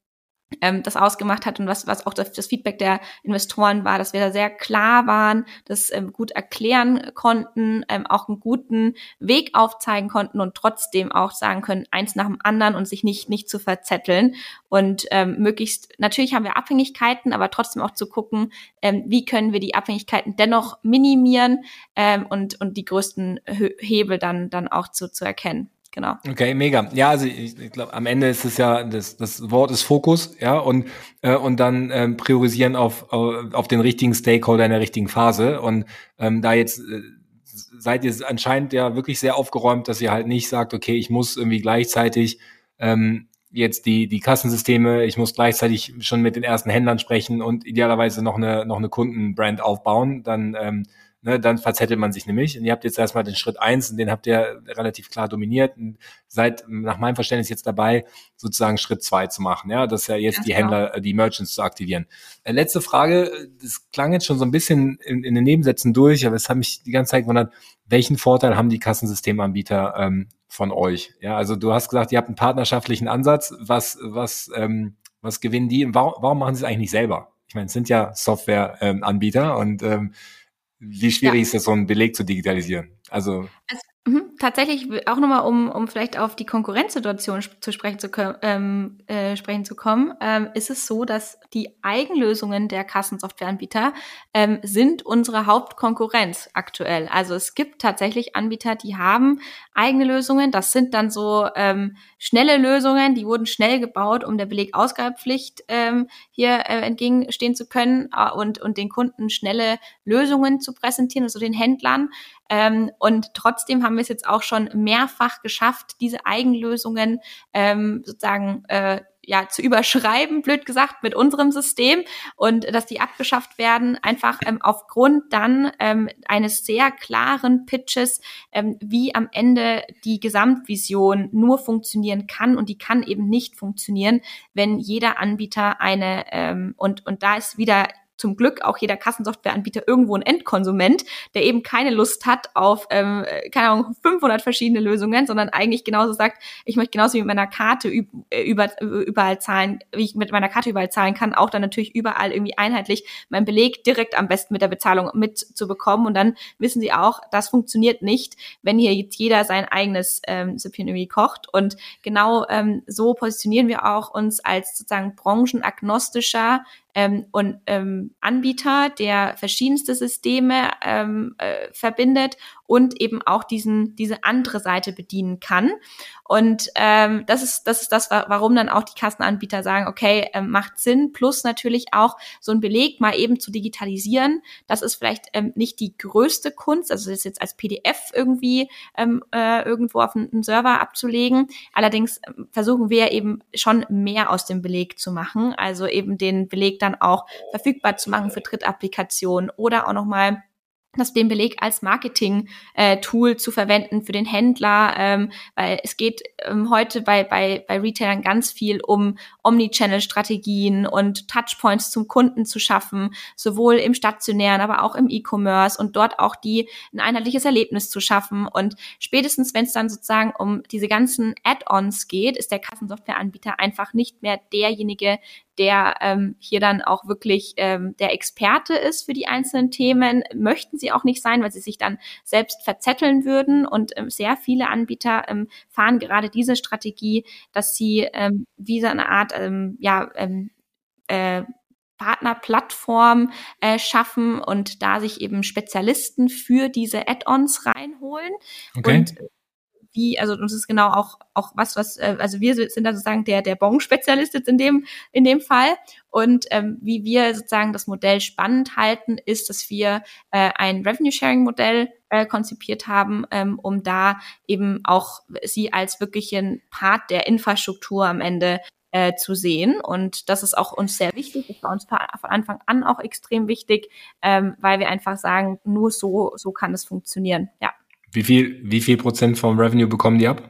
ähm, das ausgemacht hat und was, was auch das, das, Feedback der Investoren war, dass wir da sehr klar waren, das ähm, gut erklären konnten, ähm, auch einen guten Weg aufzeigen konnten und trotzdem auch sagen können, eins nach dem anderen und sich nicht, nicht zu verzetteln. Und ähm, möglichst, natürlich haben wir Abhängigkeiten, aber trotzdem auch zu gucken, ähm, wie können wir die Abhängigkeiten dennoch minimieren ähm, und, und die größten Hebel dann, dann auch zu, zu erkennen genau.
Okay, mega. Ja, also ich, ich glaube, am Ende ist es ja, das, das Wort ist Fokus, ja, und, äh, und dann ähm, priorisieren auf, auf den richtigen Stakeholder in der richtigen Phase. Und ähm, da jetzt äh, seid ihr anscheinend ja wirklich sehr aufgeräumt, dass ihr halt nicht sagt, okay, ich muss irgendwie gleichzeitig ähm, jetzt die, die Kassensysteme, ich muss gleichzeitig schon mit den ersten Händlern sprechen und idealerweise noch eine, noch eine Kundenbrand aufbauen, dann ähm, ne, dann verzettelt man sich nämlich. Und ihr habt jetzt erstmal den Schritt eins und den habt ihr relativ klar dominiert und seid nach meinem Verständnis jetzt dabei, sozusagen Schritt zwei zu machen. Ja, das ist ja jetzt ja, die Händler, äh, die Merchants zu aktivieren. Äh, letzte Frage, das klang jetzt schon so ein bisschen in, in den Nebensätzen durch, aber es hat mich die ganze Zeit gewundert, welchen Vorteil haben die Kassensystemanbieter ähm, von euch? Ja, also du hast gesagt, ihr habt einen partnerschaftlichen Ansatz. Was, was, ähm, was gewinnen die? Warum, warum machen sie es eigentlich nicht selber? Ich meine, es sind ja Softwareanbieter ähm, und ähm, wie schwierig ja. ist es, so einen Beleg zu digitalisieren? Also,
also Mhm. Tatsächlich auch nochmal, um, um vielleicht auf die Konkurrenzsituation zu sprechen zu, ähm, äh, sprechen zu kommen, ähm, ist es so, dass die Eigenlösungen der Kassensoftwareanbieter ähm, sind unsere Hauptkonkurrenz aktuell. Also es gibt tatsächlich Anbieter, die haben eigene Lösungen. Das sind dann so ähm, schnelle Lösungen, die wurden schnell gebaut, um der Belegausgabepflicht ähm, hier äh, entgegenstehen zu können äh, und, und den Kunden schnelle Lösungen zu präsentieren, also den Händlern. Ähm, und trotzdem haben wir es jetzt auch schon mehrfach geschafft, diese Eigenlösungen ähm, sozusagen äh, ja zu überschreiben, blöd gesagt, mit unserem System und dass die abgeschafft werden, einfach ähm, aufgrund dann ähm, eines sehr klaren Pitches, ähm, wie am Ende die Gesamtvision nur funktionieren kann und die kann eben nicht funktionieren, wenn jeder Anbieter eine ähm, und und da ist wieder zum Glück auch jeder Kassensoftwareanbieter irgendwo ein Endkonsument, der eben keine Lust hat auf, ähm, keine Ahnung, 500 verschiedene Lösungen, sondern eigentlich genauso sagt, ich möchte genauso wie mit meiner Karte äh, über, überall zahlen, wie ich mit meiner Karte überall zahlen kann, auch dann natürlich überall irgendwie einheitlich meinen Beleg direkt am besten mit der Bezahlung mitzubekommen. Und dann wissen sie auch, das funktioniert nicht, wenn hier jetzt jeder sein eigenes ähm, Süppchen irgendwie kocht. Und genau ähm, so positionieren wir auch uns als sozusagen branchenagnostischer ähm, und ähm, Anbieter, der verschiedenste Systeme ähm, äh, verbindet und eben auch diesen, diese andere Seite bedienen kann. Und ähm, das ist das ist das, warum dann auch die Kassenanbieter sagen, okay, ähm, macht Sinn. Plus natürlich auch so ein Beleg mal eben zu digitalisieren. Das ist vielleicht ähm, nicht die größte Kunst, also das jetzt als PDF irgendwie ähm, äh, irgendwo auf einen Server abzulegen. Allerdings ähm, versuchen wir eben schon mehr aus dem Beleg zu machen, also eben den Beleg dann auch verfügbar zu machen für Drittapplikationen oder auch noch mal das den Beleg als Marketing-Tool äh, zu verwenden für den Händler, ähm, weil es geht ähm, heute bei, bei, bei Retailern ganz viel um Omnichannel-Strategien und Touchpoints zum Kunden zu schaffen, sowohl im stationären, aber auch im E-Commerce und dort auch die ein einheitliches Erlebnis zu schaffen. Und spätestens, wenn es dann sozusagen um diese ganzen Add-ons geht, ist der Kassensoftwareanbieter einfach nicht mehr derjenige, der ähm, hier dann auch wirklich ähm, der Experte ist für die einzelnen Themen. Möchten sie auch nicht sein, weil sie sich dann selbst verzetteln würden. Und ähm, sehr viele Anbieter ähm, fahren gerade diese Strategie, dass sie ähm, wie so eine Art ähm, ja, ähm, äh, Partnerplattform äh, schaffen und da sich eben Spezialisten für diese Add-ons reinholen. Okay. Und wie, also das ist genau auch, auch was, was, äh, also wir sind da sozusagen der, der Bon-Spezialist jetzt in dem, in dem Fall. Und ähm, wie wir sozusagen das Modell spannend halten, ist, dass wir äh, ein Revenue-Sharing-Modell äh, konzipiert haben, ähm, um da eben auch sie als wirklichen Part der Infrastruktur am Ende äh, zu sehen. Und das ist auch uns sehr wichtig. Das war uns von Anfang an auch extrem wichtig, ähm, weil wir einfach sagen, nur so, so kann es funktionieren. Ja.
Wie viel, wie viel Prozent vom Revenue bekommen die ab?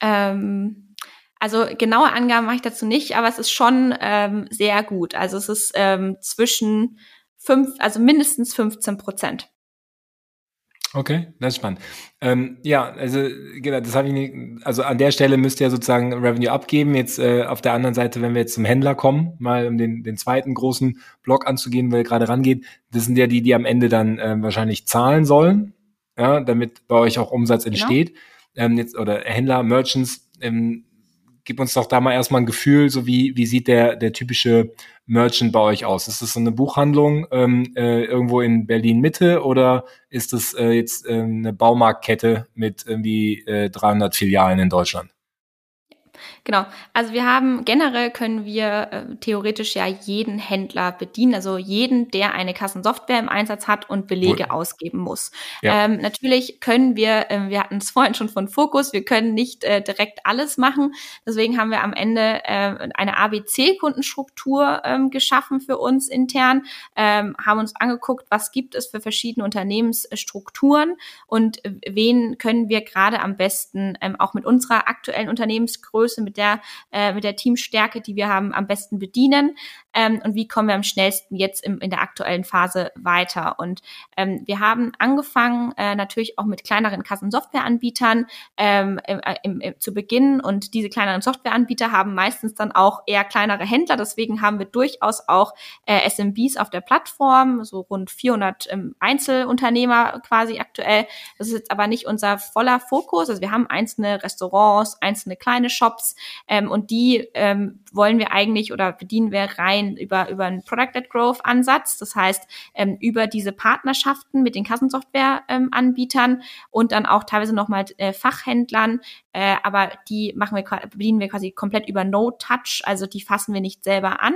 Ähm, also genaue Angaben mache ich dazu nicht, aber es ist schon ähm, sehr gut. Also es ist ähm, zwischen fünf, also mindestens 15 Prozent.
Okay, das ist spannend. Ähm, ja, also genau, das habe ich nicht, also an der Stelle müsst ihr sozusagen Revenue abgeben. Jetzt äh, auf der anderen Seite, wenn wir jetzt zum Händler kommen, mal um den, den zweiten großen Block anzugehen, weil gerade rangeht, das sind ja die, die am Ende dann äh, wahrscheinlich zahlen sollen ja, damit bei euch auch Umsatz genau. entsteht. Genau. Ähm, jetzt, oder Händler, Merchants, ähm, gib uns doch da mal erstmal ein Gefühl, so wie, wie sieht der, der typische Merchant bei euch aus? Ist das so eine Buchhandlung ähm, äh, irgendwo in Berlin Mitte oder ist das äh, jetzt äh, eine Baumarktkette mit irgendwie äh, 300 Filialen in Deutschland?
Genau. Also wir haben generell können wir äh, theoretisch ja jeden Händler bedienen, also jeden, der eine Kassensoftware im Einsatz hat und Belege cool. ausgeben muss. Ja. Ähm, natürlich können wir, äh, wir hatten es [laughs] vorhin schon von Fokus, wir können nicht äh, direkt alles machen. Deswegen haben wir am Ende äh, eine ABC-Kundenstruktur ähm, geschaffen für uns intern, ähm, haben uns angeguckt, was gibt es für verschiedene Unternehmensstrukturen und äh, wen können wir gerade am besten ähm, auch mit unserer aktuellen Unternehmensgröße, mit der, äh, mit der Teamstärke, die wir haben, am besten bedienen ähm, und wie kommen wir am schnellsten jetzt im, in der aktuellen Phase weiter. Und ähm, wir haben angefangen äh, natürlich auch mit kleineren Kassensoftwareanbietern ähm, im, im, im, zu Beginn und diese kleineren Softwareanbieter haben meistens dann auch eher kleinere Händler. Deswegen haben wir durchaus auch äh, SMBs auf der Plattform, so rund 400 ähm, Einzelunternehmer quasi aktuell. Das ist jetzt aber nicht unser voller Fokus. Also wir haben einzelne Restaurants, einzelne kleine Shops ähm, und die ähm, wollen wir eigentlich oder bedienen wir rein über, über einen Product-led Growth-Ansatz. Das heißt, ähm, über diese Partnerschaften mit den Kassensoftware-Anbietern ähm, und dann auch teilweise nochmal äh, Fachhändlern. Äh, aber die machen wir, bedienen wir quasi komplett über No-Touch, also die fassen wir nicht selber an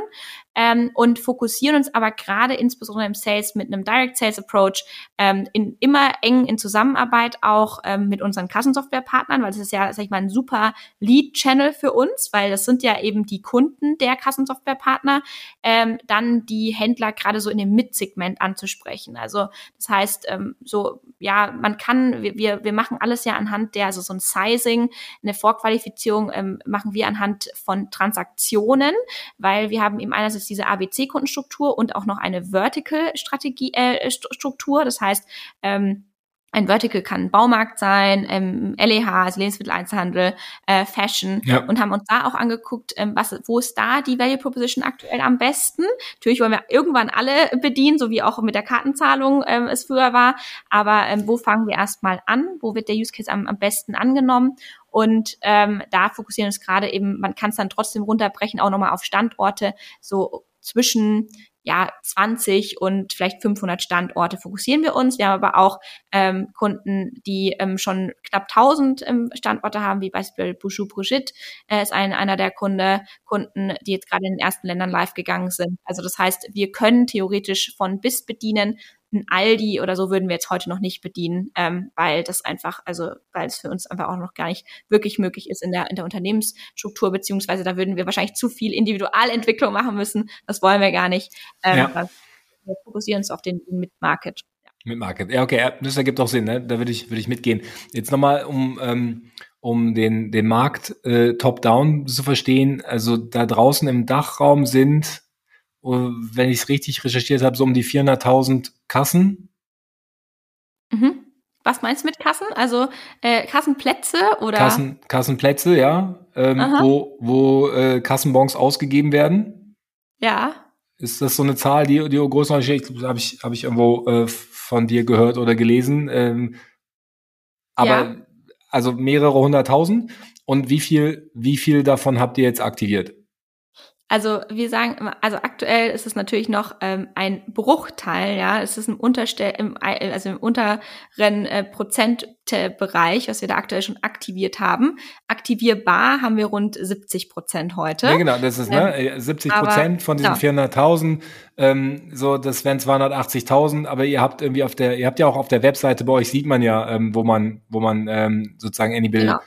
ähm, und fokussieren uns aber gerade insbesondere im Sales mit einem Direct Sales Approach ähm, in immer eng in Zusammenarbeit auch ähm, mit unseren Kassensoftware-Partnern, weil das ist ja, sag ich mal, ein super Lead-Channel für uns, weil das sind ja eben die Kunden der Kassensoftware-Partner, ähm, dann die Händler gerade so in dem Mid-Segment anzusprechen. Also das heißt, ähm, so, ja, man kann, wir, wir machen alles ja anhand der, also so ein Sizing, eine Vorqualifizierung ähm, machen wir anhand von Transaktionen, weil wir haben eben einerseits diese ABC-Kundenstruktur und auch noch eine Vertical-Strategie, äh, Struktur. Das heißt, ähm, ein Vertical kann ein Baumarkt sein, ähm, LEH, also Lebensmitteleinzelhandel, äh, Fashion ja. und haben uns da auch angeguckt, ähm, was, wo ist da die Value Proposition aktuell am besten. Natürlich wollen wir irgendwann alle bedienen, so wie auch mit der Kartenzahlung ähm, es früher war. Aber ähm, wo fangen wir erstmal an? Wo wird der Use Case am, am besten angenommen? Und ähm, da fokussieren uns gerade eben, man kann es dann trotzdem runterbrechen, auch nochmal auf Standorte, so zwischen ja 20 und vielleicht 500 Standorte fokussieren wir uns. Wir haben aber auch ähm, Kunden, die ähm, schon knapp 1000 ähm, Standorte haben, wie beispielsweise Bouchou Brigitte äh, ist ein, einer der Kunde, Kunden, die jetzt gerade in den ersten Ländern live gegangen sind. Also das heißt, wir können theoretisch von bis bedienen, ein Aldi oder so würden wir jetzt heute noch nicht bedienen, ähm, weil das einfach, also weil es für uns einfach auch noch gar nicht wirklich möglich ist in der, in der Unternehmensstruktur, beziehungsweise da würden wir wahrscheinlich zu viel Individualentwicklung machen müssen. Das wollen wir gar nicht. Ähm, ja. Wir fokussieren uns auf den Mid-Market.
Mit Market. Ja, okay, das ergibt auch Sinn, ne? Da würde ich, würde ich mitgehen. Jetzt nochmal, um, ähm, um den, den Markt äh, top-down zu verstehen. Also da draußen im Dachraum sind, wenn ich es richtig recherchiert habe, so um die 400.000 Kassen.
Mhm. Was meinst du mit Kassen? Also äh, Kassenplätze oder?
Kassen, Kassenplätze, ja, ähm, wo, wo äh, Kassenbons ausgegeben werden.
Ja.
Ist das so eine Zahl, die, die ist? Ich habe ich, hab ich irgendwo äh, von dir gehört oder gelesen. Ähm, aber ja. also mehrere hunderttausend. Und wie viel, wie viel davon habt ihr jetzt aktiviert?
Also wir sagen, also aktuell ist es natürlich noch ähm, ein Bruchteil, ja, es ist im Unterstell, im, also im unteren äh, Prozentbereich, was wir da aktuell schon aktiviert haben. Aktivierbar haben wir rund 70 Prozent heute.
Ja, genau, das ist ne, ähm, ne 70 Prozent von diesen genau. 400.000. Ähm, so, das wären 280.000. Aber ihr habt irgendwie auf der, ihr habt ja auch auf der Webseite bei euch sieht man ja, ähm, wo man, wo man ähm, sozusagen Anybill genau.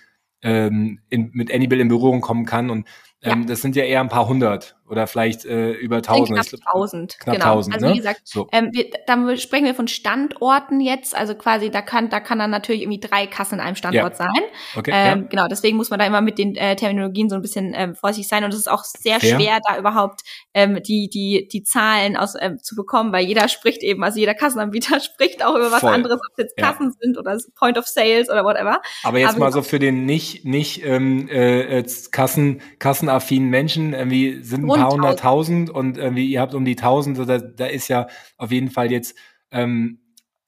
ähm, in, mit Anybill in Berührung kommen kann und ja. Ähm, das sind ja eher ein paar hundert oder vielleicht äh, über tausend.
Knapp tausend,
knapp genau. tausend.
Also
ne?
wie gesagt, so. ähm, wir, da sprechen wir von Standorten jetzt. Also quasi, da kann, da kann dann natürlich irgendwie drei Kassen in einem Standort ja. sein. Okay, ähm, ja. Genau, deswegen muss man da immer mit den äh, Terminologien so ein bisschen ähm, vorsichtig sein. Und es ist auch sehr Fair. schwer, da überhaupt ähm, die, die, die Zahlen aus, ähm, zu bekommen, weil jeder spricht eben, also jeder Kassenanbieter [laughs] spricht auch über was Voll. anderes, ob es jetzt Kassen ja. sind oder Point of Sales oder whatever.
Aber jetzt Aber mal so für den nicht, nicht ähm, äh, Kassen, kassenaffinen Menschen, irgendwie sind paar hunderttausend tausend und irgendwie ihr habt um die tausend, da, da ist ja auf jeden Fall jetzt ähm,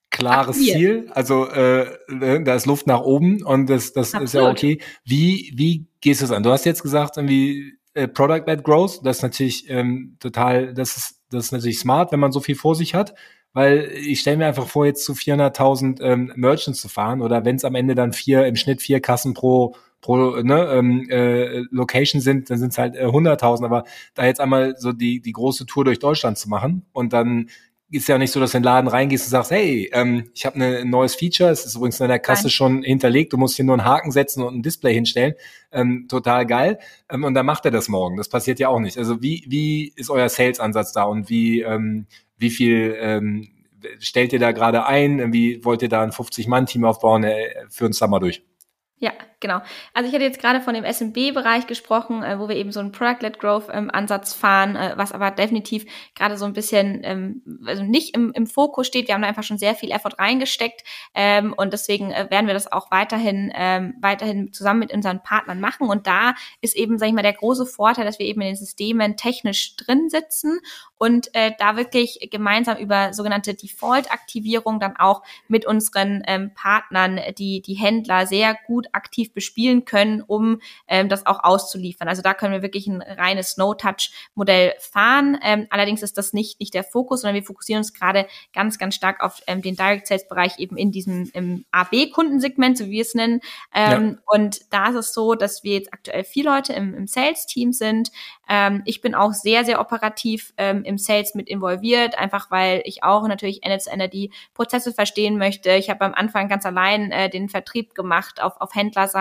klares Ziel. Also äh, ne, da ist Luft nach oben und das, das ist ja okay. Wie, wie gehst du es an? Du hast jetzt gesagt, irgendwie äh, Product-led Growth, das ist natürlich ähm, total, das ist, das ist natürlich smart, wenn man so viel vor sich hat weil ich stelle mir einfach vor, jetzt zu 400.000 ähm, Merchants zu fahren oder wenn es am Ende dann vier im Schnitt vier Kassen pro pro ne, ähm, äh, Location sind, dann sind es halt äh, 100.000. Aber da jetzt einmal so die, die große Tour durch Deutschland zu machen und dann ist ja nicht so, dass du in den Laden reingehst und sagst, hey, ähm, ich habe ne, ein neues Feature, es ist übrigens in der Kasse Nein. schon hinterlegt, du musst hier nur einen Haken setzen und ein Display hinstellen. Ähm, total geil. Ähm, und dann macht er das morgen. Das passiert ja auch nicht. Also wie, wie ist euer Sales-Ansatz da und wie, ähm, wie viel ähm, stellt ihr da gerade ein? Wie wollt ihr da ein 50-Mann-Team aufbauen? Äh, für uns da mal durch.
Ja, genau. Also ich hatte jetzt gerade von dem SMB-Bereich gesprochen, äh, wo wir eben so einen Product-led Growth-Ansatz ähm, fahren, äh, was aber definitiv gerade so ein bisschen, ähm, also nicht im, im Fokus steht. Wir haben da einfach schon sehr viel Effort reingesteckt ähm, und deswegen äh, werden wir das auch weiterhin, ähm, weiterhin zusammen mit unseren Partnern machen. Und da ist eben, sag ich mal, der große Vorteil, dass wir eben in den Systemen technisch drin sitzen und äh, da wirklich gemeinsam über sogenannte Default-Aktivierung dann auch mit unseren ähm, Partnern, die die Händler sehr gut aktiv bespielen können, um ähm, das auch auszuliefern. Also da können wir wirklich ein reines No-Touch-Modell fahren. Ähm, allerdings ist das nicht nicht der Fokus, sondern wir fokussieren uns gerade ganz ganz stark auf ähm, den Direct Sales Bereich eben in diesem im AB Kundensegment, so wie wir es nennen. Ähm, ja. Und da ist es so, dass wir jetzt aktuell vier Leute im, im Sales Team sind. Ähm, ich bin auch sehr sehr operativ ähm, im Sales mit involviert, einfach weil ich auch natürlich Ende zu Ende die Prozesse verstehen möchte. Ich habe am Anfang ganz allein äh, den Vertrieb gemacht auf, auf Händlerseite,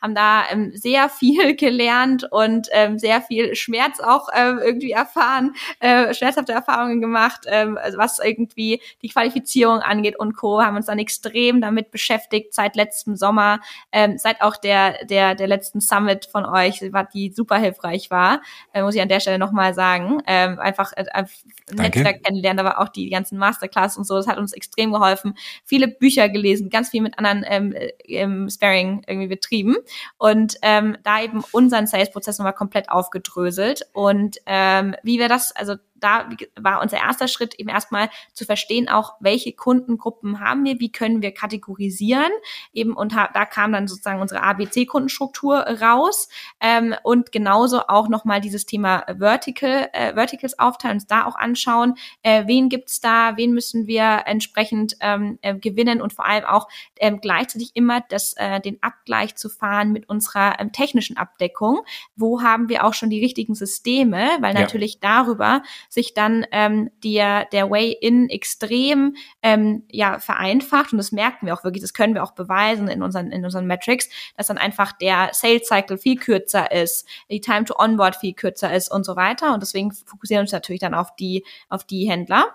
haben da ähm, sehr viel [laughs] gelernt und ähm, sehr viel Schmerz auch ähm, irgendwie erfahren, äh, schmerzhafte Erfahrungen gemacht, ähm, also was irgendwie die Qualifizierung angeht und Co. haben uns dann extrem damit beschäftigt seit letztem Sommer, ähm, seit auch der der der letzten Summit von euch, die super hilfreich war, äh, muss ich an der Stelle nochmal sagen, ähm, einfach äh, Netzwerk kennenlernen, aber auch die ganzen Masterclass und so, das hat uns extrem geholfen. Viele Bücher gelesen, ganz viel mit anderen ähm, ähm, Sparing irgendwie betrieben. Und ähm, da eben unseren Sales-Prozess nochmal komplett aufgedröselt. Und ähm, wie wir das, also da war unser erster Schritt eben erstmal zu verstehen, auch welche Kundengruppen haben wir, wie können wir kategorisieren eben und da kam dann sozusagen unsere ABC-Kundenstruktur raus ähm, und genauso auch nochmal dieses Thema Vertical, äh, Verticals aufteilen, uns da auch anschauen, äh, wen gibt's da, wen müssen wir entsprechend ähm, äh, gewinnen und vor allem auch ähm, gleichzeitig immer das, äh, den Abgleich zu fahren mit unserer ähm, technischen Abdeckung. Wo haben wir auch schon die richtigen Systeme, weil ja. natürlich darüber sich dann ähm, der, der Way-In extrem ähm, ja, vereinfacht. Und das merken wir auch wirklich, das können wir auch beweisen in unseren, in unseren Metrics, dass dann einfach der Sales Cycle viel kürzer ist, die Time to Onboard viel kürzer ist und so weiter. Und deswegen fokussieren wir uns natürlich dann auf die, auf die Händler.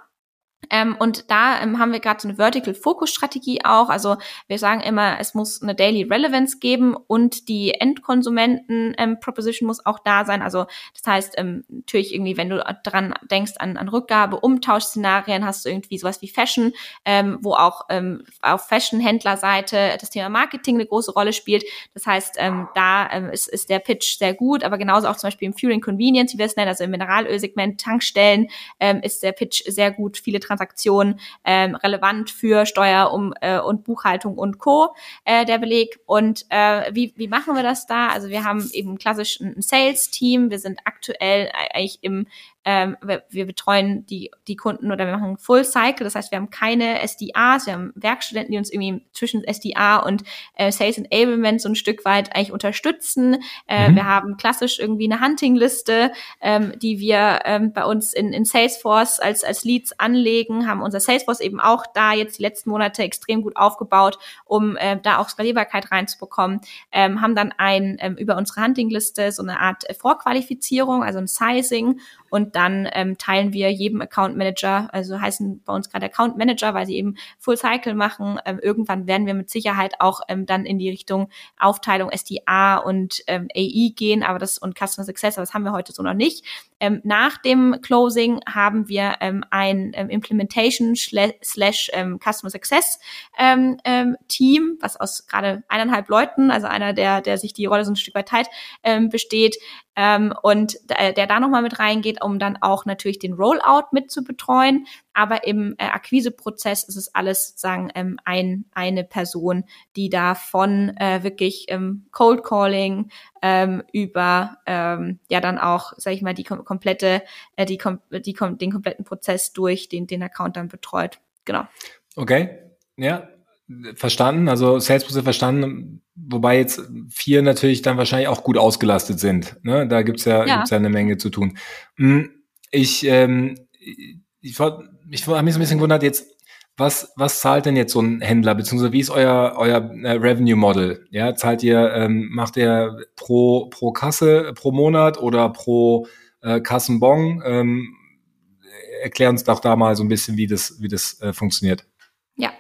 Ähm, und da ähm, haben wir gerade so eine Vertical Focus Strategie auch. Also wir sagen immer, es muss eine Daily Relevance geben und die Endkonsumenten ähm, Proposition muss auch da sein. Also das heißt ähm, natürlich irgendwie, wenn du dran denkst an, an Rückgabe, Umtauschszenarien, hast du irgendwie sowas wie Fashion, ähm, wo auch ähm, auf Fashion-Händlerseite das Thema Marketing eine große Rolle spielt. Das heißt, da ist, ist der Pitch sehr gut, aber genauso auch zum Beispiel im Fueling Convenience, wie wir es nennen, also im Mineralölsegment, Tankstellen, ist der Pitch sehr gut. Viele Transaktionen ähm, relevant für Steuer um, äh, und Buchhaltung und Co. Äh, der Beleg. Und äh, wie, wie machen wir das da? Also wir haben eben klassisch ein Sales-Team. Wir sind aktuell eigentlich im ähm, wir, wir betreuen die, die Kunden oder wir machen Full Cycle. Das heißt, wir haben keine SDAs, wir haben Werkstudenten, die uns irgendwie zwischen SDA und äh, Sales Enablement so ein Stück weit eigentlich unterstützen. Äh, mhm. Wir haben klassisch irgendwie eine Hunting-Liste, ähm, die wir ähm, bei uns in, in Salesforce als, als Leads anlegen, haben unser Salesforce eben auch da jetzt die letzten Monate extrem gut aufgebaut, um äh, da auch Skalierbarkeit reinzubekommen. Ähm, haben dann ein ähm, über unsere Hunting-Liste so eine Art Vorqualifizierung, also ein Sizing und dann ähm, teilen wir jedem Account Manager, also heißen bei uns gerade Account Manager, weil sie eben Full Cycle machen. Ähm, irgendwann werden wir mit Sicherheit auch ähm, dann in die Richtung Aufteilung SDA und ähm, AI gehen, aber das und Customer Success, aber das haben wir heute so noch nicht. Ähm, nach dem Closing haben wir ähm, ein ähm, Implementation slash ähm, Customer Success ähm, ähm, Team, was aus gerade eineinhalb Leuten, also einer, der, der sich die Rolle so ein Stück weit teilt, besteht, ähm, und der, der da nochmal mit reingeht, um dann auch natürlich den Rollout mit zu betreuen. Aber im äh, Akquiseprozess ist es alles sozusagen ähm, ein, eine Person, die da von äh, wirklich ähm, Cold Calling ähm, über ähm, ja dann auch, sag ich mal, die kom komplette, äh, die, kom die kom den kompletten Prozess durch den, den Account dann betreut. Genau.
Okay. Ja, verstanden, also Salesprozess verstanden, wobei jetzt vier natürlich dann wahrscheinlich auch gut ausgelastet sind. Ne? Da gibt's ja, ja. Gibt's ja eine Menge zu tun. Hm, ich, ähm, ich, ich, ich habe mich so ein bisschen gewundert jetzt, was, was zahlt denn jetzt so ein Händler, beziehungsweise wie ist euer, euer äh, Revenue Model? Ja, zahlt ihr, ähm, macht ihr pro, pro Kasse, pro Monat oder pro äh, Kassenbon? Ähm, erklär uns doch da mal so ein bisschen, wie das, wie das äh, funktioniert.
Ja,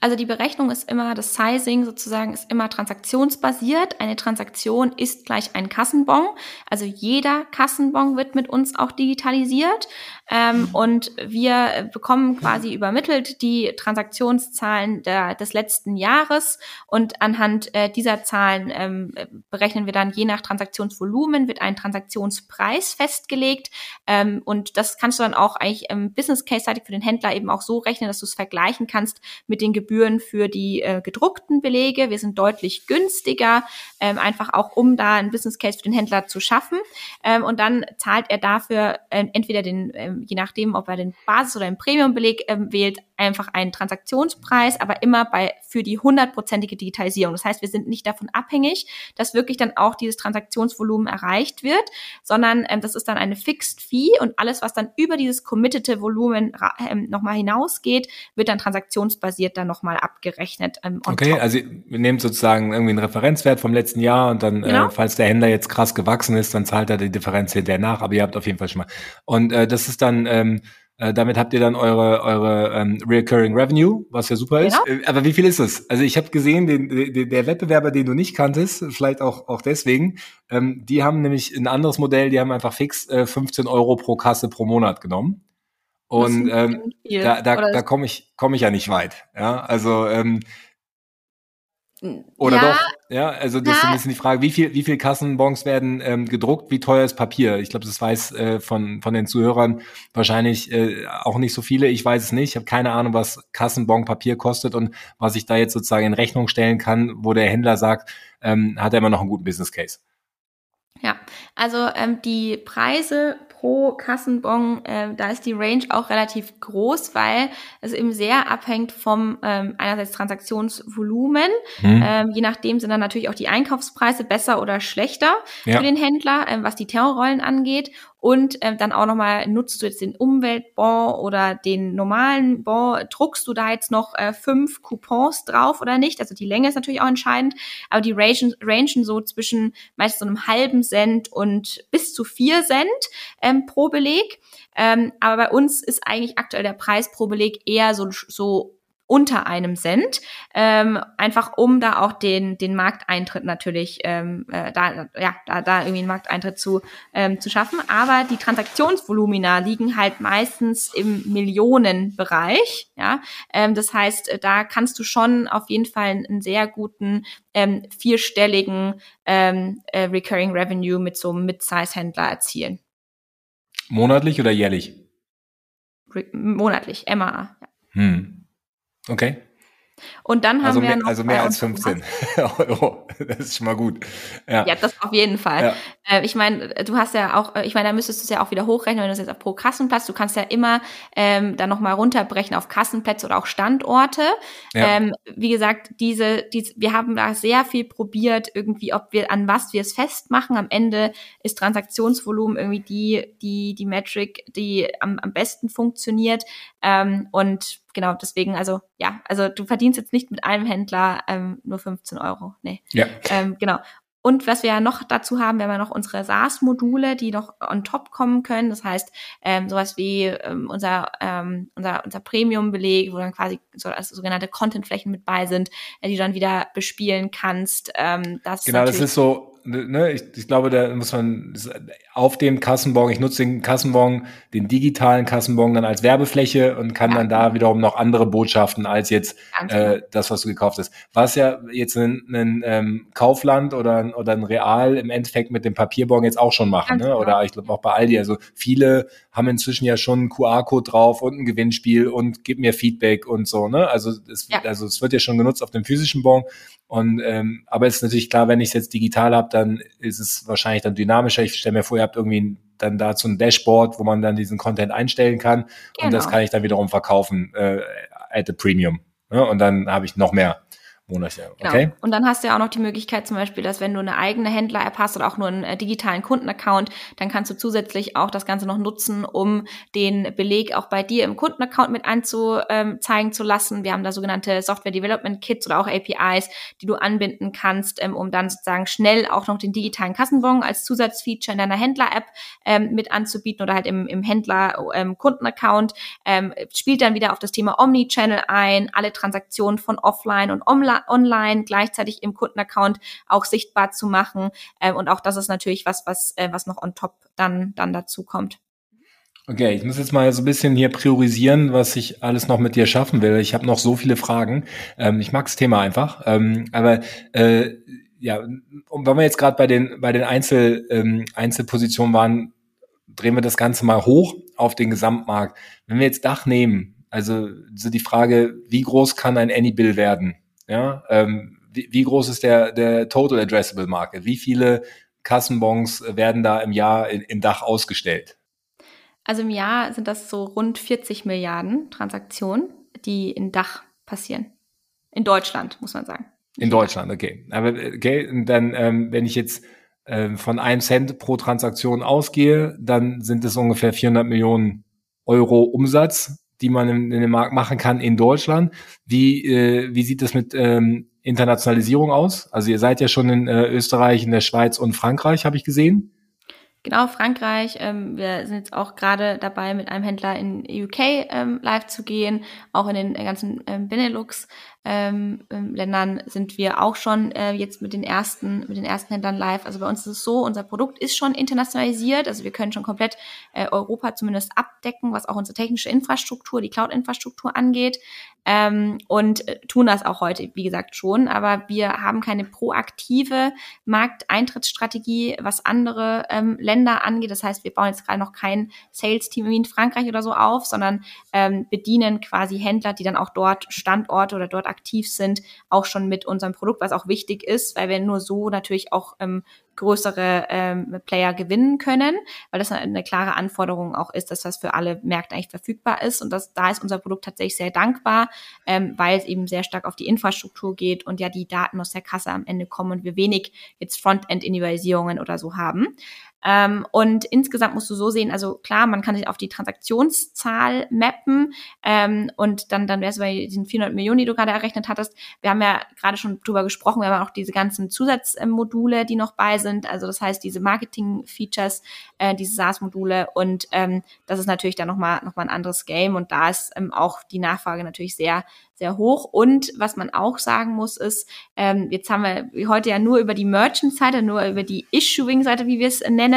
also die Berechnung ist immer, das Sizing sozusagen ist immer transaktionsbasiert. Eine Transaktion ist gleich ein Kassenbon. Also jeder Kassenbon wird mit uns auch digitalisiert. Ähm, und wir bekommen quasi übermittelt die Transaktionszahlen der, des letzten Jahres. Und anhand äh, dieser Zahlen ähm, berechnen wir dann je nach Transaktionsvolumen, wird ein Transaktionspreis festgelegt. Ähm, und das kannst du dann auch eigentlich im Business Case-seitig für den Händler eben auch so rechnen, dass du es vergleichen kannst mit den Gebühren für die äh, gedruckten Belege. Wir sind deutlich günstiger, ähm, einfach auch um da ein Business Case für den Händler zu schaffen. Ähm, und dann zahlt er dafür äh, entweder den, äh, je nachdem, ob er den Basis- oder den Premium-Beleg äh, wählt, einfach einen Transaktionspreis, aber immer bei für die hundertprozentige Digitalisierung. Das heißt, wir sind nicht davon abhängig, dass wirklich dann auch dieses Transaktionsvolumen erreicht wird, sondern ähm, das ist dann eine Fixed Fee und alles, was dann über dieses committete Volumen ähm, nochmal hinausgeht, wird dann transaktionsbasiert dann nochmal abgerechnet.
Ähm, okay, top. also wir nehmen sozusagen irgendwie einen Referenzwert vom letzten Jahr und dann, äh, genau. äh, falls der Händler jetzt krass gewachsen ist, dann zahlt er die Differenz hinterher nach, aber ihr habt auf jeden Fall schon mal. Und äh, das ist dann ähm, äh, damit habt ihr dann eure, eure ähm, Recurring Revenue, was ja super ist. Genau. Äh, aber wie viel ist es? Also ich habe gesehen, den, den, der Wettbewerber, den du nicht kanntest, vielleicht auch, auch deswegen, ähm, die haben nämlich ein anderes Modell, die haben einfach fix äh, 15 Euro pro Kasse pro Monat genommen. Und ähm, da, da, da komme ich, komm ich ja nicht weit. Ja, also ähm, oder ja, doch? Ja, also das ja. ist ein bisschen die Frage, wie viel, wie viel Kassenbons werden ähm, gedruckt, wie teuer ist Papier? Ich glaube, das weiß äh, von, von den Zuhörern wahrscheinlich äh, auch nicht so viele. Ich weiß es nicht. Ich habe keine Ahnung, was Kassenbon Papier kostet und was ich da jetzt sozusagen in Rechnung stellen kann, wo der Händler sagt, ähm, hat er immer noch einen guten Business Case.
Ja, also ähm, die Preise pro Kassenbon, äh, da ist die Range auch relativ groß, weil es eben sehr abhängt vom ähm, einerseits Transaktionsvolumen. Mhm. Ähm, je nachdem sind dann natürlich auch die Einkaufspreise besser oder schlechter ja. für den Händler, ähm, was die Terrorrollen angeht. Und ähm, dann auch nochmal, nutzt du jetzt den Umweltbon oder den normalen Bon, druckst du da jetzt noch äh, fünf Coupons drauf oder nicht? Also die Länge ist natürlich auch entscheidend, aber die rangen, rangen so zwischen meist so einem halben Cent und bis zu vier Cent ähm, pro Beleg. Ähm, aber bei uns ist eigentlich aktuell der Preis pro Beleg eher so, so unter einem Cent, ähm, einfach um da auch den den Markteintritt natürlich ähm, äh, da ja da, da irgendwie einen Markteintritt zu ähm, zu schaffen. Aber die Transaktionsvolumina liegen halt meistens im Millionenbereich, ja. Ähm, das heißt, äh, da kannst du schon auf jeden Fall einen sehr guten ähm, vierstelligen ähm, äh, Recurring Revenue mit so einem Mid-Size-Händler erzielen.
Monatlich oder jährlich?
Re monatlich, MAA. Ja.
Hm. Okay.
Und dann haben
also
wir
mehr,
noch
also mehr als 15 [laughs] Euro. Das ist schon mal gut. Ja,
ja das auf jeden Fall. Ja. Äh, ich meine, du hast ja auch, äh, ich meine, da müsstest du es ja auch wieder hochrechnen, wenn du es jetzt pro Kassenplatz, du kannst ja immer ähm, dann nochmal runterbrechen auf Kassenplätze oder auch Standorte. Ja. Ähm, wie gesagt, diese, diese, wir haben da sehr viel probiert, irgendwie, ob wir an was wir es festmachen. Am Ende ist Transaktionsvolumen irgendwie die, die, die Metric, die am, am besten funktioniert. Ähm, und genau, deswegen, also ja, also du verdienst jetzt nicht mit einem Händler ähm, nur 15 Euro. Nee. Ja. Ähm, genau. Und was wir ja noch dazu haben, wir haben ja noch unsere SaaS-Module, die noch on top kommen können. Das heißt, ähm, sowas wie ähm, unser, ähm, unser, unser Premium-Beleg, wo dann quasi so, also sogenannte Content-Flächen mit bei sind, äh, die du dann wieder bespielen kannst. Ähm,
das genau, das ist so, ne, ich, ich glaube, da muss man auf dem Kassenbon, ich nutze den Kassenbon, den digitalen Kassenbon dann als Werbefläche und kann ja. dann da wiederum noch andere Botschaften als jetzt äh, das, was du gekauft hast. Was ja jetzt ein, ein ähm, Kaufland oder, oder ein Real im Endeffekt mit dem Papierbon jetzt auch schon machen, ne? oder ich glaube auch bei Aldi. Also viele haben inzwischen ja schon einen QR-Code drauf und ein Gewinnspiel und gib mir Feedback und so. Ne? Also es, ja. also es wird ja schon genutzt auf dem physischen Bon und ähm, aber es ist natürlich klar, wenn ich es jetzt digital habe, dann ist es wahrscheinlich dann dynamischer. Ich stelle mir vor, ihr habt irgendwie dann dazu ein Dashboard, wo man dann diesen Content einstellen kann genau. und das genau. kann ich dann wiederum verkaufen äh, at a Premium. Ne? Und dann habe ich noch mehr. Monate.
Genau. Okay. Und dann hast du ja auch noch die Möglichkeit zum Beispiel, dass wenn du eine eigene Händler-App hast oder auch nur einen äh, digitalen Kundenaccount, dann kannst du zusätzlich auch das Ganze noch nutzen, um den Beleg auch bei dir im Kundenaccount mit anzuzeigen zu lassen. Wir haben da sogenannte Software Development Kits oder auch APIs, die du anbinden kannst, ähm, um dann sozusagen schnell auch noch den digitalen Kassenbon als Zusatzfeature in deiner Händler-App ähm, mit anzubieten oder halt im, im Händler-Kundenaccount. Ähm, spielt dann wieder auf das Thema Omnichannel ein, alle Transaktionen von offline und online online gleichzeitig im Kundenaccount auch sichtbar zu machen. Ähm, und auch das ist natürlich was, was, äh, was noch on top dann, dann dazu kommt.
Okay, ich muss jetzt mal so ein bisschen hier priorisieren, was ich alles noch mit dir schaffen will. Ich habe noch so viele Fragen. Ähm, ich mag das Thema einfach. Ähm, aber äh, ja, und wenn wir jetzt gerade bei den bei den Einzel, ähm, Einzelpositionen waren, drehen wir das Ganze mal hoch auf den Gesamtmarkt. Wenn wir jetzt Dach nehmen, also so die Frage, wie groß kann ein Anybill werden? Ja, ähm, wie, wie groß ist der, der Total Addressable Market? Wie viele Kassenbons werden da im Jahr in, im Dach ausgestellt?
Also im Jahr sind das so rund 40 Milliarden Transaktionen, die in Dach passieren. In Deutschland, muss man sagen.
In Deutschland, okay. Aber okay, dann, ähm, wenn ich jetzt ähm, von einem Cent pro Transaktion ausgehe, dann sind es ungefähr 400 Millionen Euro Umsatz, die man in, in dem Markt machen kann in Deutschland. Wie, äh, wie sieht das mit ähm, Internationalisierung aus? Also ihr seid ja schon in äh, Österreich, in der Schweiz und Frankreich, habe ich gesehen.
Genau, Frankreich. Ähm, wir sind jetzt auch gerade dabei, mit einem Händler in UK ähm, live zu gehen, auch in den ganzen ähm, Benelux ähm, ähm, sind wir auch schon äh, jetzt mit den ersten mit den ersten Händlern live. Also bei uns ist es so, unser Produkt ist schon internationalisiert, also wir können schon komplett äh, Europa zumindest abdecken, was auch unsere technische Infrastruktur, die Cloud-Infrastruktur angeht ähm, und äh, tun das auch heute, wie gesagt schon. Aber wir haben keine proaktive Markteintrittsstrategie, was andere ähm, Länder angeht. Das heißt, wir bauen jetzt gerade noch kein Sales-Team wie in Frankreich oder so auf, sondern ähm, bedienen quasi Händler, die dann auch dort Standorte oder dort aktiv sind, auch schon mit unserem Produkt, was auch wichtig ist, weil wir nur so natürlich auch ähm, größere ähm, Player gewinnen können, weil das eine klare Anforderung auch ist, dass das für alle Märkte eigentlich verfügbar ist. Und das, da ist unser Produkt tatsächlich sehr dankbar, ähm, weil es eben sehr stark auf die Infrastruktur geht und ja die Daten aus der Kasse am Ende kommen und wir wenig jetzt Frontend-Individualisierungen oder so haben. Ähm, und insgesamt musst du so sehen, also klar, man kann sich auf die Transaktionszahl mappen ähm, und dann, dann wäre es bei diesen 400 Millionen, die du gerade errechnet hattest. Wir haben ja gerade schon drüber gesprochen, wir haben auch diese ganzen Zusatzmodule, die noch bei sind, also das heißt diese Marketing-Features, äh, diese SaaS-Module und ähm, das ist natürlich dann nochmal noch mal ein anderes Game und da ist ähm, auch die Nachfrage natürlich sehr, sehr hoch. Und was man auch sagen muss, ist, ähm, jetzt haben wir heute ja nur über die Merchant-Seite, nur über die Issuing-Seite, wie wir es nennen,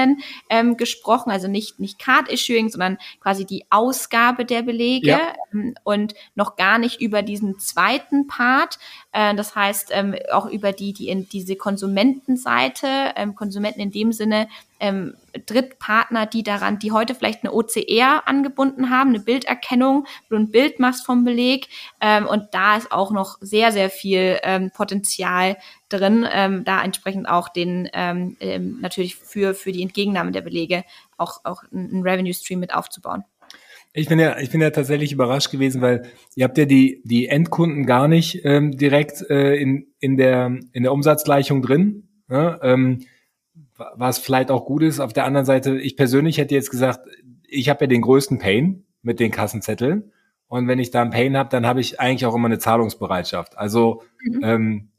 ähm, gesprochen. Also nicht, nicht Card-Issuing, sondern quasi die Ausgabe der Belege ja. ähm, und noch gar nicht über diesen zweiten Part. Äh, das heißt, ähm, auch über die, die in diese Konsumentenseite, ähm, Konsumenten in dem Sinne, ähm, Drittpartner, die daran, die heute vielleicht eine OCR angebunden haben, eine Bilderkennung, wo du ein Bild machst vom Beleg. Ähm, und da ist auch noch sehr, sehr viel ähm, Potenzial drin, ähm, da entsprechend auch den ähm, ähm, natürlich für, für die Entgegennahme der Belege auch, auch einen Revenue Stream mit aufzubauen.
Ich bin ja, ich bin ja tatsächlich überrascht gewesen, weil ihr habt ja die, die Endkunden gar nicht ähm, direkt äh, in, in, der, in der Umsatzgleichung drin. Ja? Ähm, was vielleicht auch gut ist. Auf der anderen Seite, ich persönlich hätte jetzt gesagt, ich habe ja den größten Pain mit den Kassenzetteln. Und wenn ich da einen Pain habe, dann habe ich eigentlich auch immer eine Zahlungsbereitschaft. Also mhm. ähm,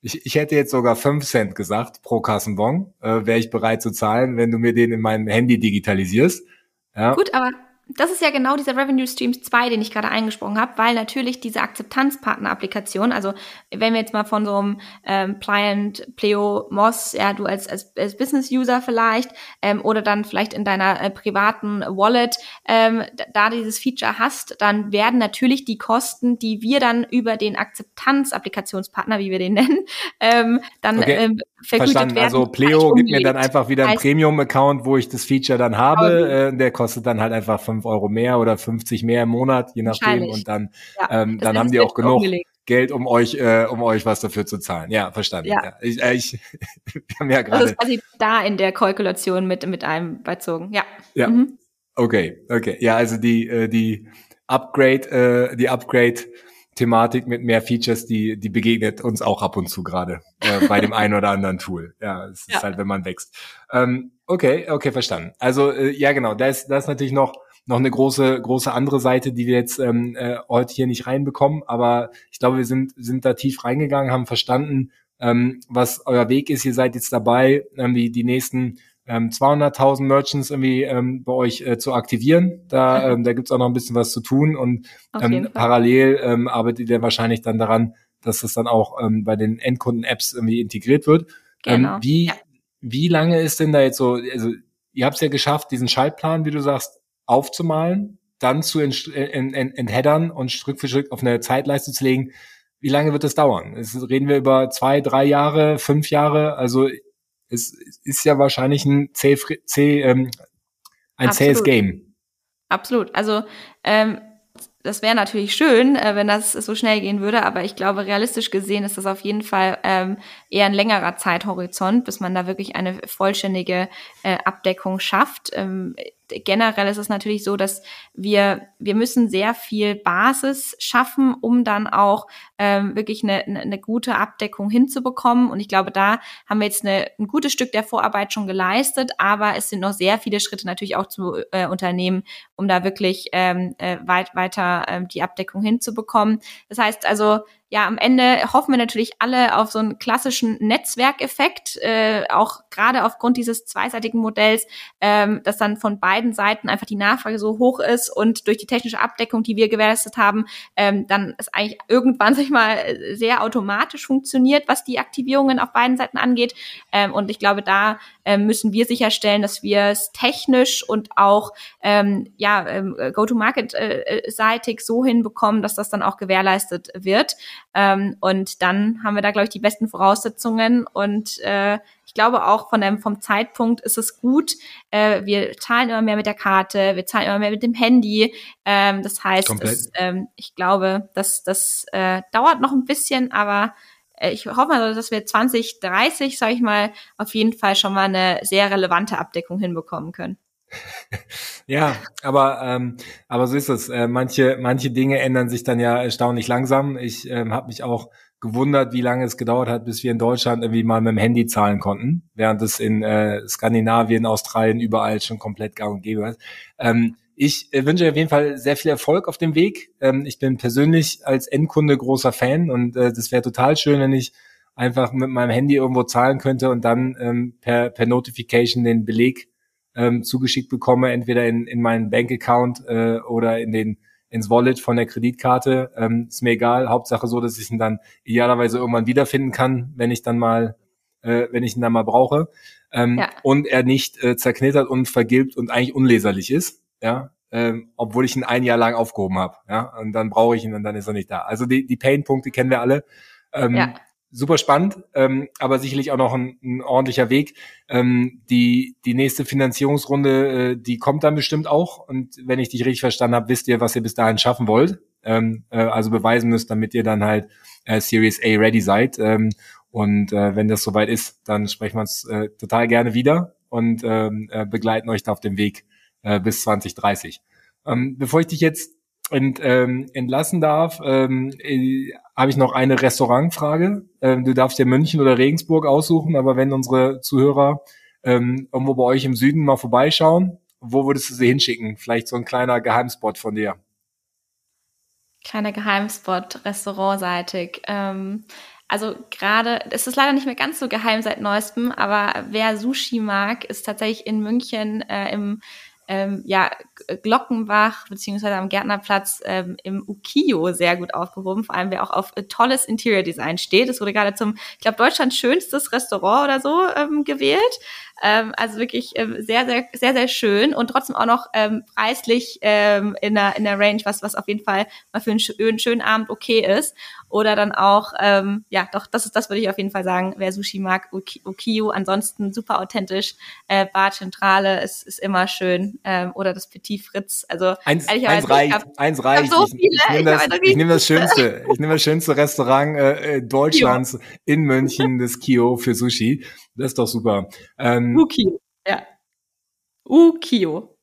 ich, ich hätte jetzt sogar fünf Cent gesagt pro Kassenbon, äh, wäre ich bereit zu zahlen, wenn du mir den in mein Handy digitalisierst.
Ja. Gut, aber das ist ja genau dieser Revenue Streams 2, den ich gerade eingesprochen habe, weil natürlich diese Akzeptanzpartner-Applikation, also wenn wir jetzt mal von so einem ähm, Client, Pleo, Moss, ja, du als, als, als Business-User vielleicht, ähm, oder dann vielleicht in deiner äh, privaten Wallet ähm, da dieses Feature hast, dann werden natürlich die Kosten, die wir dann über den Akzeptanz-Applikationspartner, wie wir den [laughs] nennen, ähm, dann okay. ähm, Verstanden. werden.
Also Pleo gibt mir dann einfach wieder einen Premium-Account, wo ich das Feature dann habe. Äh, der kostet dann halt einfach fünf Euro mehr oder 50 mehr im Monat, je nachdem. Und dann, ja, ähm, dann haben die auch genug umgelegt. Geld, um euch, äh, um euch was dafür zu zahlen. Ja, verstanden. Ja. ja. Ich, äh, ich, [laughs]
wir haben ja gerade. Das ist quasi da in der Kalkulation mit, mit einem beizogen. Ja.
Ja. Mhm. Okay, okay. Ja, also die, äh, die Upgrade, äh, die Upgrade Thematik mit mehr Features, die, die begegnet uns auch ab und zu gerade äh, bei dem [laughs] einen oder anderen Tool. Ja, es ja. ist halt, wenn man wächst. Ähm, okay, okay, verstanden. Also äh, ja, genau, da ist, da ist natürlich noch noch eine große, große andere Seite, die wir jetzt ähm, äh, heute hier nicht reinbekommen. Aber ich glaube, wir sind, sind da tief reingegangen, haben verstanden, ähm, was euer Weg ist. Ihr seid jetzt dabei, irgendwie die nächsten ähm, 200.000 Merchants irgendwie ähm, bei euch äh, zu aktivieren. Da, [laughs] ähm, da gibt's auch noch ein bisschen was zu tun und ähm, parallel ähm, arbeitet ihr wahrscheinlich dann daran, dass das dann auch ähm, bei den Endkunden-Apps irgendwie integriert wird. Ähm, genau. Ähm, wie, ja. wie lange ist denn da jetzt so, also ihr habt es ja geschafft, diesen Schaltplan, wie du sagst, aufzumalen, dann zu entheadern und Stück für Stück auf eine Zeitleiste zu legen. Wie lange wird das dauern? Es, reden wir über zwei, drei Jahre, fünf Jahre? Also es ist ja wahrscheinlich ein zäh, zäh, ähm, ein zähes Game.
Absolut. Also ähm, das wäre natürlich schön, äh, wenn das so schnell gehen würde, aber ich glaube, realistisch gesehen ist das auf jeden Fall ähm, eher ein längerer Zeithorizont, bis man da wirklich eine vollständige äh, Abdeckung schafft. Ähm, generell ist es natürlich so, dass wir, wir müssen sehr viel Basis schaffen, um dann auch ähm, wirklich eine, eine gute Abdeckung hinzubekommen. Und ich glaube, da haben wir jetzt eine, ein gutes Stück der Vorarbeit schon geleistet, aber es sind noch sehr viele Schritte natürlich auch zu äh, unternehmen, um da wirklich ähm, äh, weit, weiter ähm, die Abdeckung hinzubekommen. Das heißt also, ja, am Ende hoffen wir natürlich alle auf so einen klassischen Netzwerkeffekt, äh, auch gerade aufgrund dieses zweiseitigen Modells, ähm, dass dann von beiden Seiten einfach die Nachfrage so hoch ist und durch die technische Abdeckung, die wir gewährleistet haben, ähm, dann es eigentlich irgendwann, [laughs] sag ich mal, sehr automatisch funktioniert, was die Aktivierungen auf beiden Seiten angeht. Ähm, und ich glaube, da ähm, müssen wir sicherstellen, dass wir es technisch und auch ähm, ja, ähm, Go-to-Market-seitig äh, so hinbekommen, dass das dann auch gewährleistet wird. Ähm, und dann haben wir da, glaube ich, die besten Voraussetzungen. Und äh, ich glaube auch von dem, vom Zeitpunkt ist es gut. Äh, wir zahlen immer mehr mit der Karte, wir zahlen immer mehr mit dem Handy. Ähm, das heißt, es, ähm, ich glaube, das, das äh, dauert noch ein bisschen, aber äh, ich hoffe mal, dass wir 2030, sage ich mal, auf jeden Fall schon mal eine sehr relevante Abdeckung hinbekommen können.
Ja, aber ähm, aber so ist es. Äh, manche manche Dinge ändern sich dann ja erstaunlich langsam. Ich ähm, habe mich auch gewundert, wie lange es gedauert hat, bis wir in Deutschland irgendwie mal mit dem Handy zahlen konnten, während es in äh, Skandinavien, Australien überall schon komplett gang und gäbe ist. Ähm, ich äh, wünsche auf jeden Fall sehr viel Erfolg auf dem Weg. Ähm, ich bin persönlich als Endkunde großer Fan und äh, das wäre total schön, wenn ich einfach mit meinem Handy irgendwo zahlen könnte und dann ähm, per, per Notification den Beleg ähm, zugeschickt bekomme, entweder in, in meinen Bankaccount äh, oder in den ins Wallet von der Kreditkarte. Ähm, ist mir egal. Hauptsache so, dass ich ihn dann idealerweise irgendwann wiederfinden kann, wenn ich dann mal, äh, wenn ich ihn dann mal brauche. Ähm, ja. Und er nicht äh, zerknittert und vergilbt und eigentlich unleserlich ist. Ja, ähm, obwohl ich ihn ein Jahr lang aufgehoben habe. Ja, und dann brauche ich ihn und dann ist er nicht da. Also die, die Pain-Punkte kennen wir alle. Ähm, ja super spannend, ähm, aber sicherlich auch noch ein, ein ordentlicher Weg. Ähm, die, die nächste Finanzierungsrunde, äh, die kommt dann bestimmt auch. Und wenn ich dich richtig verstanden habe, wisst ihr, was ihr bis dahin schaffen wollt. Ähm, äh, also beweisen müsst, damit ihr dann halt äh, Series A ready seid. Ähm, und äh, wenn das soweit ist, dann sprechen wir uns äh, total gerne wieder und ähm, äh, begleiten euch da auf dem Weg äh, bis 2030. Ähm, bevor ich dich jetzt ent, ähm, entlassen darf, ähm, äh, habe ich noch eine Restaurantfrage. Ähm, du darfst dir München oder Regensburg aussuchen, aber wenn unsere Zuhörer ähm, irgendwo bei euch im Süden mal vorbeischauen, wo würdest du sie hinschicken? Vielleicht so ein kleiner Geheimspot von dir.
Kleiner Geheimspot, restaurantseitig. Ähm, also gerade, es ist leider nicht mehr ganz so geheim seit neuestem, aber wer Sushi mag, ist tatsächlich in München äh, im ähm, ja, Glockenbach beziehungsweise am Gärtnerplatz ähm, im Ukiyo sehr gut aufgehoben, vor allem wer auch auf äh, tolles Interior Design steht. Es wurde gerade zum, ich glaube, Deutschlands schönstes Restaurant oder so ähm, gewählt. Ähm, also wirklich ähm, sehr, sehr, sehr, sehr schön und trotzdem auch noch ähm, preislich ähm, in, der, in der Range, was, was auf jeden Fall mal für einen, schönen, schönen Abend okay ist. Oder dann auch, ähm, ja, doch, das ist, das würde ich auf jeden Fall sagen, wer Sushi mag, Ukiyo. Ansonsten super authentisch. Äh, Bar Zentrale ist, ist immer schön. Ähm, oder das Petit Fritz. Also
eins, eins reicht, hab, eins reicht. So ich, ich, nehme das, ich nehm das schönste, ich nehme das schönste Restaurant äh, äh Deutschlands Kio. in München, das Kio für Sushi. Das ist doch super.
Ähm, Ukio, ja. Ukio.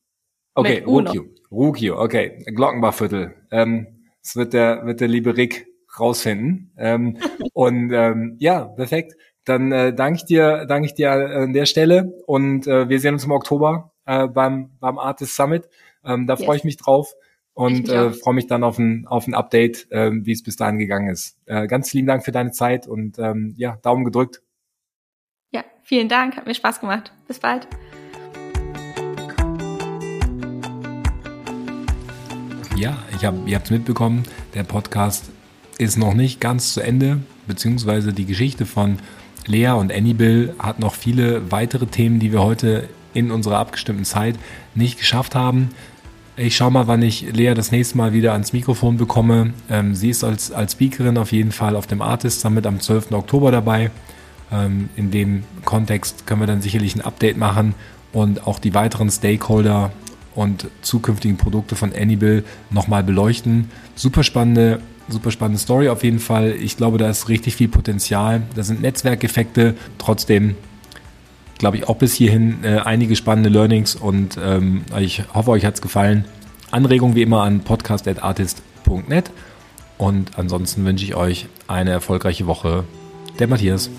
Okay, Ukio. Ukio, okay. Glockenbachviertel. Ähm, das wird der, wird der liebe Rick rausfinden. Ähm, [laughs] und ähm, ja, perfekt. Dann äh, danke ich dir, danke ich dir an der Stelle und äh, wir sehen uns im Oktober äh, beim beim Artist Summit. Ähm, da yes. freue ich mich drauf und äh, freue mich dann auf ein auf ein Update, äh, wie es bis dahin gegangen ist. Äh, ganz lieben Dank für deine Zeit und ähm, ja, Daumen gedrückt.
Vielen Dank, hat mir Spaß gemacht. Bis bald.
Ja, ich hab, ihr habt es mitbekommen, der Podcast ist noch nicht ganz zu Ende, beziehungsweise die Geschichte von Lea und Annibal hat noch viele weitere Themen, die wir heute in unserer abgestimmten Zeit nicht geschafft haben. Ich schaue mal, wann ich Lea das nächste Mal wieder ans Mikrofon bekomme. Ähm, sie ist als, als Speakerin auf jeden Fall auf dem Artist Summit am 12. Oktober dabei. Ähm, in dem Kontext können wir dann sicherlich ein Update machen und auch die weiteren Stakeholder und zukünftigen Produkte von Annibal nochmal beleuchten. Super spannende, super spannende Story auf jeden Fall. Ich glaube, da ist richtig viel Potenzial. Da sind Netzwerkeffekte. Trotzdem glaube ich auch bis hierhin äh, einige spannende Learnings und ähm, ich hoffe, euch hat es gefallen. Anregung wie immer an podcast.artist.net und ansonsten wünsche ich euch eine erfolgreiche Woche. Der Matthias.